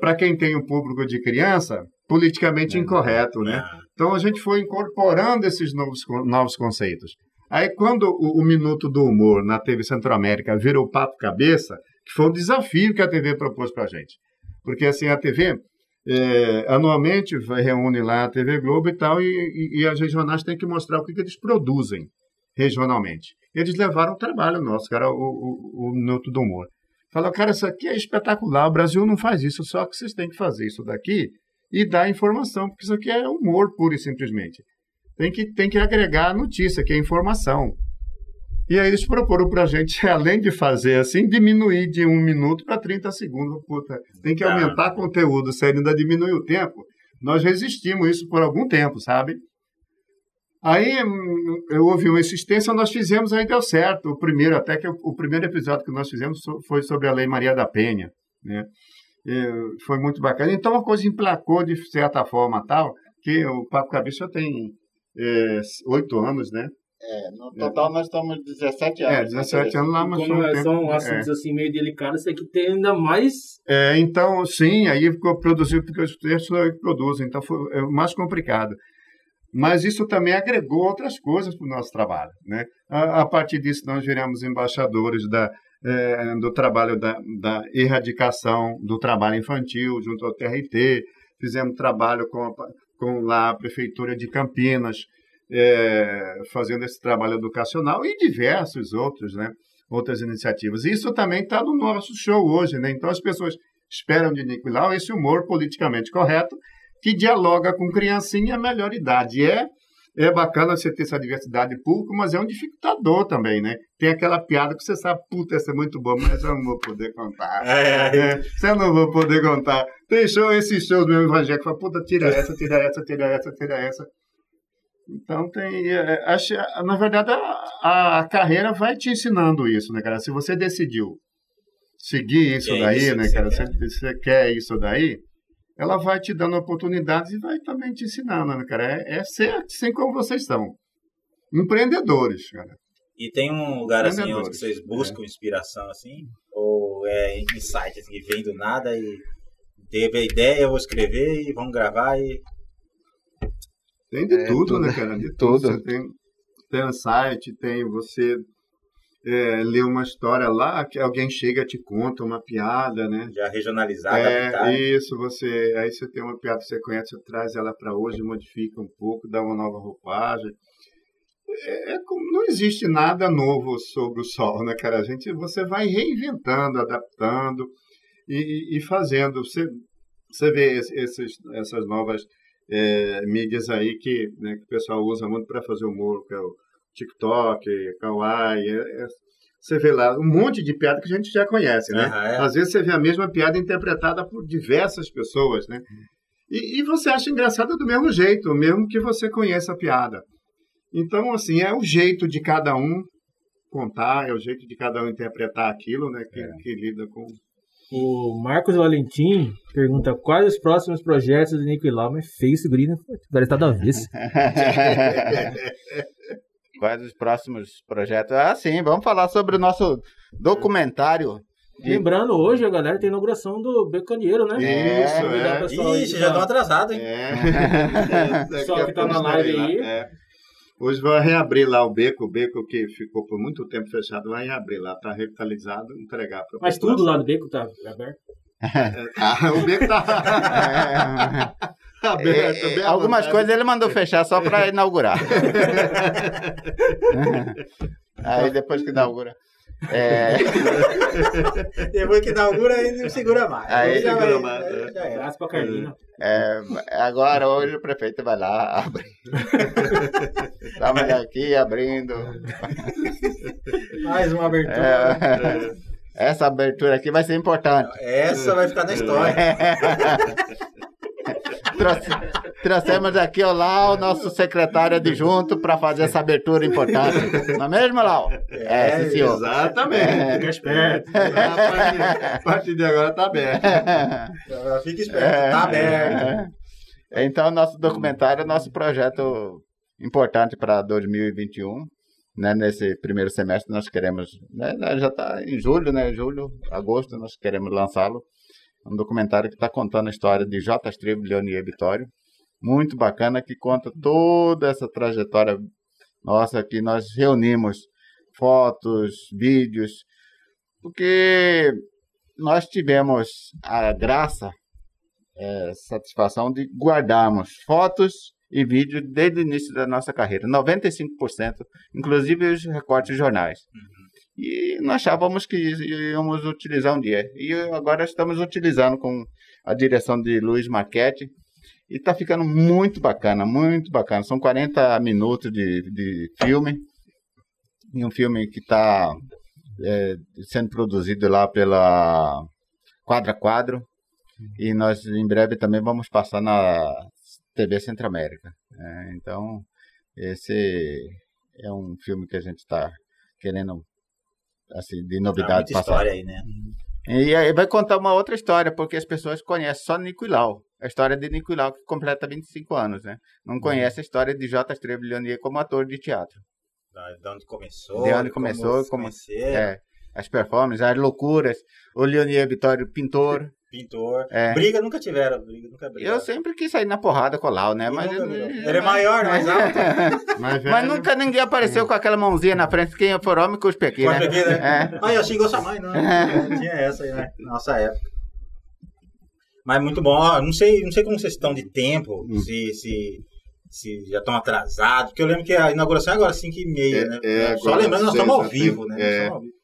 Speaker 3: para quem tem um público de criança, politicamente
Speaker 4: É.
Speaker 3: incorreto, né?
Speaker 1: Ah,
Speaker 3: Então, a gente foi incorporando esses novos, novos conceitos. Aí, quando o, o Minuto do Humor na TV Centro-América virou papo cabeça, que foi um desafio que a TV propôs para a gente. Porque, assim, a TV, é, anualmente, reúne lá a TV Globo e tal, e, e, e as regionais têm que mostrar o que, que eles produzem regionalmente. Eles levaram o trabalho nosso, cara, o, o, o Minuto do Humor. Falaram, cara, isso aqui é espetacular, o Brasil não faz isso, só que vocês têm que fazer isso daqui e dar informação, porque isso aqui é humor puro e simplesmente. Tem que, tem que agregar notícia, que é informação. E aí eles proporam para a gente, [LAUGHS] além de fazer assim, diminuir de um minuto para 30 segundos. Puta, tem que
Speaker 1: Tá.
Speaker 3: aumentar conteúdo, se ainda diminui o tempo. Nós resistimos isso por algum tempo, sabe? Aí hum, eu ouvi uma insistência, nós fizemos, aí deu certo. O primeiro, até que o, primeiro episódio que nós fizemos foi sobre a Lei Maria da Penha, né? E foi muito bacana. Então a coisa emplacou de certa forma tal, que o Papo Cabeça tem é, oito anos, né?
Speaker 4: É, no total nós estamos 17 anos.
Speaker 3: É,
Speaker 4: né,
Speaker 3: 17 anos lá, mas
Speaker 2: Como
Speaker 3: um tempo-
Speaker 2: são
Speaker 3: é.
Speaker 2: assuntos assim meio delicados, isso aqui tem ainda mais.
Speaker 3: É, então, sim, aí ficou produzido porque os textos produzem, então foi é mais complicado. Mas isso também agregou outras coisas para o nosso trabalho. Né? A, a partir disso, nós viramos embaixadores da, é, do trabalho da, da erradicação do trabalho infantil junto ao TRT, fizemos trabalho com, a, com lá a Prefeitura de Campinas, é, fazendo esse trabalho educacional e diversos outros, né? outras iniciativas. Isso também está no nosso show hoje, né? Então as pessoas esperam de Nico Lau esse humor politicamente correto que dialoga com criancinha a melhor idade. É é bacana você ter essa diversidade pública, mas é um dificultador também, né? Tem aquela piada que você sabe, puta, essa é muito boa, mas eu não vou poder contar.
Speaker 1: É,
Speaker 3: É, você não vou poder contar. Tem show, esses shows mesmo evangélicos, fala, puta, tira essa, tira essa, tira essa, tira essa. Então tem. é, acho, na verdade, a, a carreira vai te ensinando isso, né, cara? Se você decidiu seguir isso
Speaker 1: É
Speaker 3: daí,
Speaker 1: isso que
Speaker 3: né,
Speaker 1: você
Speaker 3: cara? Se
Speaker 1: quer.
Speaker 3: você quer isso daí, ela vai te dando oportunidades e vai também te ensinando, né, cara? É, é ser assim como vocês são. Empreendedores, cara.
Speaker 1: E tem um lugar assim onde vocês buscam inspiração assim? Ou é insight assim, que vem do nada e teve a ideia, eu vou escrever e vamos gravar e.
Speaker 3: Tem de
Speaker 4: É,
Speaker 3: tudo,
Speaker 4: tudo.
Speaker 3: né, cara? De [LAUGHS]
Speaker 4: Tudo.
Speaker 3: Você tem, tem um site, tem você é, lê uma história lá, que alguém chega e te conta uma piada, né?
Speaker 1: Já regionalizar,
Speaker 3: É, isso, você, aí você tem uma piada que você conhece, você traz ela para hoje, modifica um pouco, dá uma nova roupagem. É, é não existe nada novo sobre o sol, né, cara? A gente, você vai reinventando, adaptando e, e- fazendo. Você, você vê esse- esses, essas novas é, mídias aí que, né, que o pessoal usa muito para fazer humor, que é o TikTok, Kawaii. É, é, você vê lá um monte de piada que a gente já conhece, né?
Speaker 1: É.
Speaker 3: Às vezes você vê a mesma piada interpretada por diversas pessoas, né? E, e você acha engraçada do mesmo jeito, mesmo que você conheça a piada. Então, assim, é o jeito de cada um contar, é o jeito de cada um interpretar aquilo, né? Que, que lida com.
Speaker 2: O Marcos Valentim pergunta quais os próximos projetos do Nico e Lau, mas feio esse guri, né? Agora tá do avesso. [LAUGHS]
Speaker 4: Quais os próximos projetos? Ah, sim, vamos falar sobre o nosso documentário. de-
Speaker 2: Lembrando, hoje a galera tem a inauguração do Becaneiro, né?
Speaker 3: Isso, é.
Speaker 2: o pra-
Speaker 1: já estão atrasados, hein?
Speaker 3: É.
Speaker 2: Pessoal que tá na live aí.
Speaker 3: É. Hoje vai reabrir lá o beco, o beco que ficou por muito tempo fechado, vai reabrir lá, tá revitalizado, entregar para
Speaker 2: Mas tudo lá no beco tá aberto. [LAUGHS]
Speaker 3: Ah, o beco tá
Speaker 4: É, [LAUGHS]
Speaker 3: aberto.
Speaker 4: é,
Speaker 3: bem à
Speaker 4: algumas
Speaker 3: vontade.
Speaker 4: coisas ele mandou fechar só para [LAUGHS] inaugurar. Aí depois que inaugura. É, [LAUGHS]
Speaker 1: Depois que inaugura, ele não segura mais.
Speaker 4: Aí
Speaker 1: já
Speaker 3: segura
Speaker 1: vai-
Speaker 3: mais, é.
Speaker 1: já era.
Speaker 2: Pra Carlina.
Speaker 4: é, agora, hoje, o prefeito vai lá, abre. [LAUGHS] Estamos aqui abrindo.
Speaker 1: Mais uma abertura.
Speaker 4: É, essa abertura aqui vai ser importante.
Speaker 1: Essa vai ficar na história. [LAUGHS]
Speaker 4: Trouxe- trouxemos aqui o Lau, nosso secretário adjunto, para fazer essa abertura importante. Não é mesmo, Lau? É, sim, senhor.
Speaker 3: Exatamente.
Speaker 2: Fica esperto.
Speaker 3: A partir, a partir de agora tá aberto.
Speaker 1: Fica esperto, tá aberto.
Speaker 4: É. Então, nosso documentário é nosso projeto importante para 2021. Né, nesse primeiro semestre nós queremos, né, já está em julho, né, julho, agosto, nós queremos lançá-lo. Um documentário que está contando a história de J. Estribo e Leonier Vitório. Muito bacana, que conta toda essa trajetória nossa, que nós reunimos fotos, vídeos, porque nós tivemos a graça é, satisfação de guardarmos fotos e vídeos desde o início da nossa carreira, 95%, inclusive os recortes jornais. E nós achávamos que íamos utilizar um dia. E agora estamos utilizando com a direção de Luiz Marchetti. E está ficando muito bacana, muito bacana. São 40 minutos de, de filme. E um filme que está sendo produzido lá pela Quadra Quadro. E nós em breve também vamos passar na TV Centro-América. É, então, esse é um filme que a gente está querendo, assim, de
Speaker 1: Tá
Speaker 4: novidade passar.
Speaker 1: história aí, né?
Speaker 4: E aí vai contar uma outra história, porque as pessoas conhecem só Nicolau. A história de Nicolau, que completa 25 anos, né? Não conhece a história de J. Estrebilhonier como ator de teatro.
Speaker 1: De onde começou.
Speaker 4: De onde
Speaker 1: como
Speaker 4: começou, como-
Speaker 1: conheceram,
Speaker 4: É, as performances, as loucuras. O Leonier Vitório, pintor.
Speaker 1: Pintor.
Speaker 4: É.
Speaker 1: Briga nunca tiveram, briga nunca brigaram.
Speaker 4: Eu sempre quis sair na porrada com o Lau, né?
Speaker 1: E
Speaker 4: Mas.
Speaker 1: Ele é maior, mais alto. [LAUGHS]
Speaker 3: Mas,
Speaker 4: mas
Speaker 3: velho,
Speaker 4: nunca ninguém apareceu com aquela mãozinha na frente. Quem for homem, cuspe aqui, né?
Speaker 1: aqui, né?
Speaker 4: É.
Speaker 1: Ah, eu xingou sua mãe, não. Não [LAUGHS] Tinha essa aí, né? Na nossa época. Mas muito bom. Ó, não sei, não sei como vocês estão de tempo,
Speaker 3: Hum.
Speaker 1: se, se, se já estão atrasados, porque eu lembro que a inauguração é agora 5h30,
Speaker 3: É,
Speaker 1: né?
Speaker 3: é,
Speaker 1: Só
Speaker 3: agora
Speaker 1: lembrando, nós
Speaker 3: seis,
Speaker 1: estamos ao
Speaker 3: né?
Speaker 1: vivo, né? Nós
Speaker 3: É.
Speaker 1: estamos ao vivo.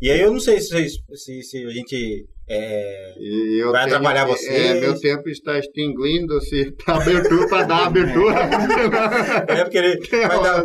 Speaker 1: E aí eu não sei se, se, se a gente. é,
Speaker 3: eu
Speaker 1: Vai
Speaker 3: tenho-
Speaker 1: atrapalhar
Speaker 3: é,
Speaker 1: vocês.
Speaker 3: meu tempo está extinguindo-se para [LAUGHS] abertura, para dar abertura. [LAUGHS]
Speaker 1: É porque ele vai dar.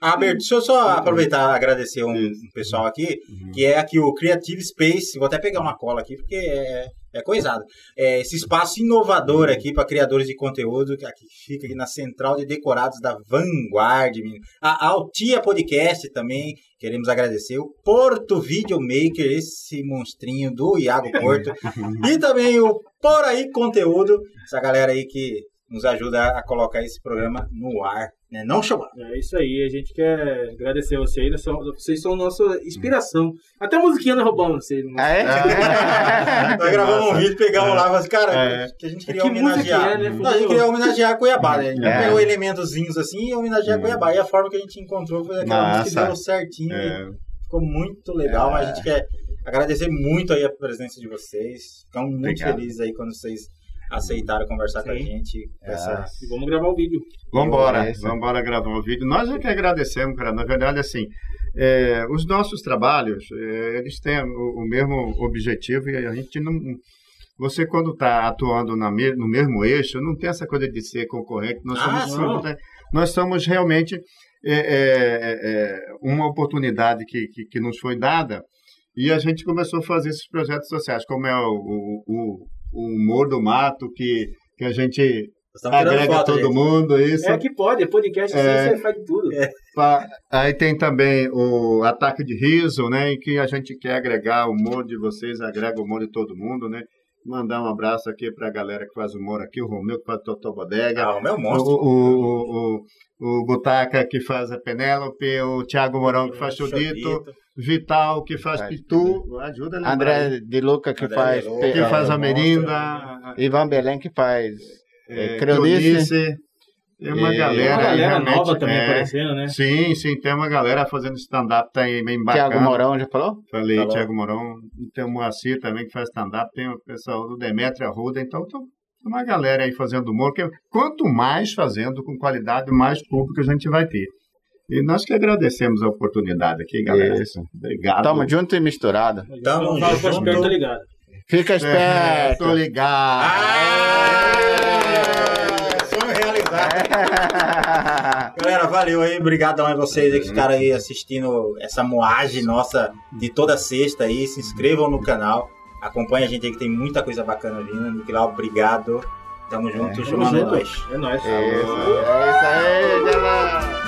Speaker 1: A abertura, deixa eu só aproveitar e agradecer um um pessoal aqui, que é aqui o Creative Space. Vou até pegar uma cola aqui, porque é, é coisado. É esse espaço inovador aqui para criadores de conteúdo, que aqui fica aqui na central de decorados da Vanguard. menino. A Altia Podcast também, queremos agradecer. O Porto Videomaker, esse monstrinho do Iago Porto. [LAUGHS] e também o Por Aí Conteúdo, essa galera aí que nos ajuda a colocar esse programa no ar, né? Não chamar.
Speaker 2: É isso aí, a gente quer agradecer vocês, nós somos- vocês são nossa inspiração. Até a musiquinha nós roubamos vocês. né?
Speaker 4: Ah, é? [LAUGHS]
Speaker 1: Nós gravamos um vídeo, pegamos lá, mas, cara,
Speaker 3: É.
Speaker 1: que a gente queria
Speaker 2: Que
Speaker 1: homenagear.
Speaker 2: é, né?
Speaker 1: Não, a gente queria homenagear Cuiabá, né? A gente
Speaker 4: É.
Speaker 1: pegou elementozinhos assim e homenagear Cuiabá. E a forma que a gente encontrou foi aquela música que deu certinho e
Speaker 3: É.
Speaker 1: ficou muito legal.
Speaker 4: É.
Speaker 1: Mas a gente quer agradecer muito aí a presença de vocês. Ficamos muito
Speaker 3: Obrigado.
Speaker 1: felizes aí quando vocês aceitaram conversar com a
Speaker 2: Sim.
Speaker 1: gente. essa-
Speaker 2: E vamos gravar o vídeo.
Speaker 3: Vambora, vambora gravar um vídeo. Nós é que agradecemos, cara. Na verdade, assim, é, os nossos trabalhos, é, eles têm o, o mesmo objetivo e a gente não, você quando está atuando na no mesmo eixo, não tem essa coisa de ser concorrente. Nós
Speaker 1: Ah,
Speaker 3: somos,
Speaker 1: não.
Speaker 3: somos- nós somos realmente é, é, é, uma oportunidade que, que, que nos foi dada e a gente começou a fazer esses projetos sociais, como é o, o, o- o humor do mato, que, que a gente agrega
Speaker 1: foto,
Speaker 3: todo
Speaker 1: gente.
Speaker 3: mundo, isso.
Speaker 2: É que pode, é podcast,
Speaker 3: É.
Speaker 2: assim, você faz de tudo.
Speaker 3: Pa- Aí tem também o ataque de riso, né? Em que a gente quer agregar o humor de vocês, agrega o humor de todo mundo, né? Mandar um abraço aqui para a galera que faz humor aqui, o Romeu que faz Totó Bodega,
Speaker 1: Ah, o meu
Speaker 3: o,
Speaker 1: monstro.
Speaker 3: o, o, o, o Butaca que faz a Penélope, o Thiago Morão que faz Chudito, Vital que faz Pitu, ajuda a lembrar,
Speaker 4: André de Luca que
Speaker 1: André
Speaker 4: faz.
Speaker 3: que faz
Speaker 1: é,
Speaker 3: a
Speaker 1: o
Speaker 3: Merinda,
Speaker 4: Ivan Belém que faz.
Speaker 3: é,
Speaker 4: É, Creolice.
Speaker 3: Creolice, tem uma
Speaker 4: E-
Speaker 2: Tem
Speaker 3: galera,
Speaker 2: uma galera
Speaker 3: realmente,
Speaker 2: nova também
Speaker 3: é,
Speaker 2: aparecendo, né?
Speaker 3: Sim, sim, tem uma galera fazendo stand-up, tá aí bem bacana.
Speaker 4: Tiago Mourão já falou?
Speaker 3: Falei,
Speaker 1: Falou.
Speaker 3: Tiago Mourão, tem o Moacir também que faz stand-up, tem o pessoal do Demetrio Arruda, então tem uma galera aí fazendo humor, que quanto mais fazendo com qualidade, mais público a gente vai ter. E nós que agradecemos a oportunidade aqui, galera.
Speaker 4: Isso.
Speaker 3: Obrigado.
Speaker 4: Tamo junto e misturado.
Speaker 1: Tamo junto.
Speaker 2: perto, tá ligado.
Speaker 4: Fica
Speaker 3: É,
Speaker 4: esperto.
Speaker 3: tô ligado.
Speaker 1: Ah. [LAUGHS] Galera, valeu aí, obrigadão a vocês aí que ficaram aí assistindo essa moagem nossa de toda sexta aí. Se inscrevam no canal, acompanha a gente aí que tem muita coisa bacana vindo. Nicolau, obrigado. Tamo junto,
Speaker 2: junto.
Speaker 1: nós.
Speaker 2: É nóis.
Speaker 4: É isso aí, galera.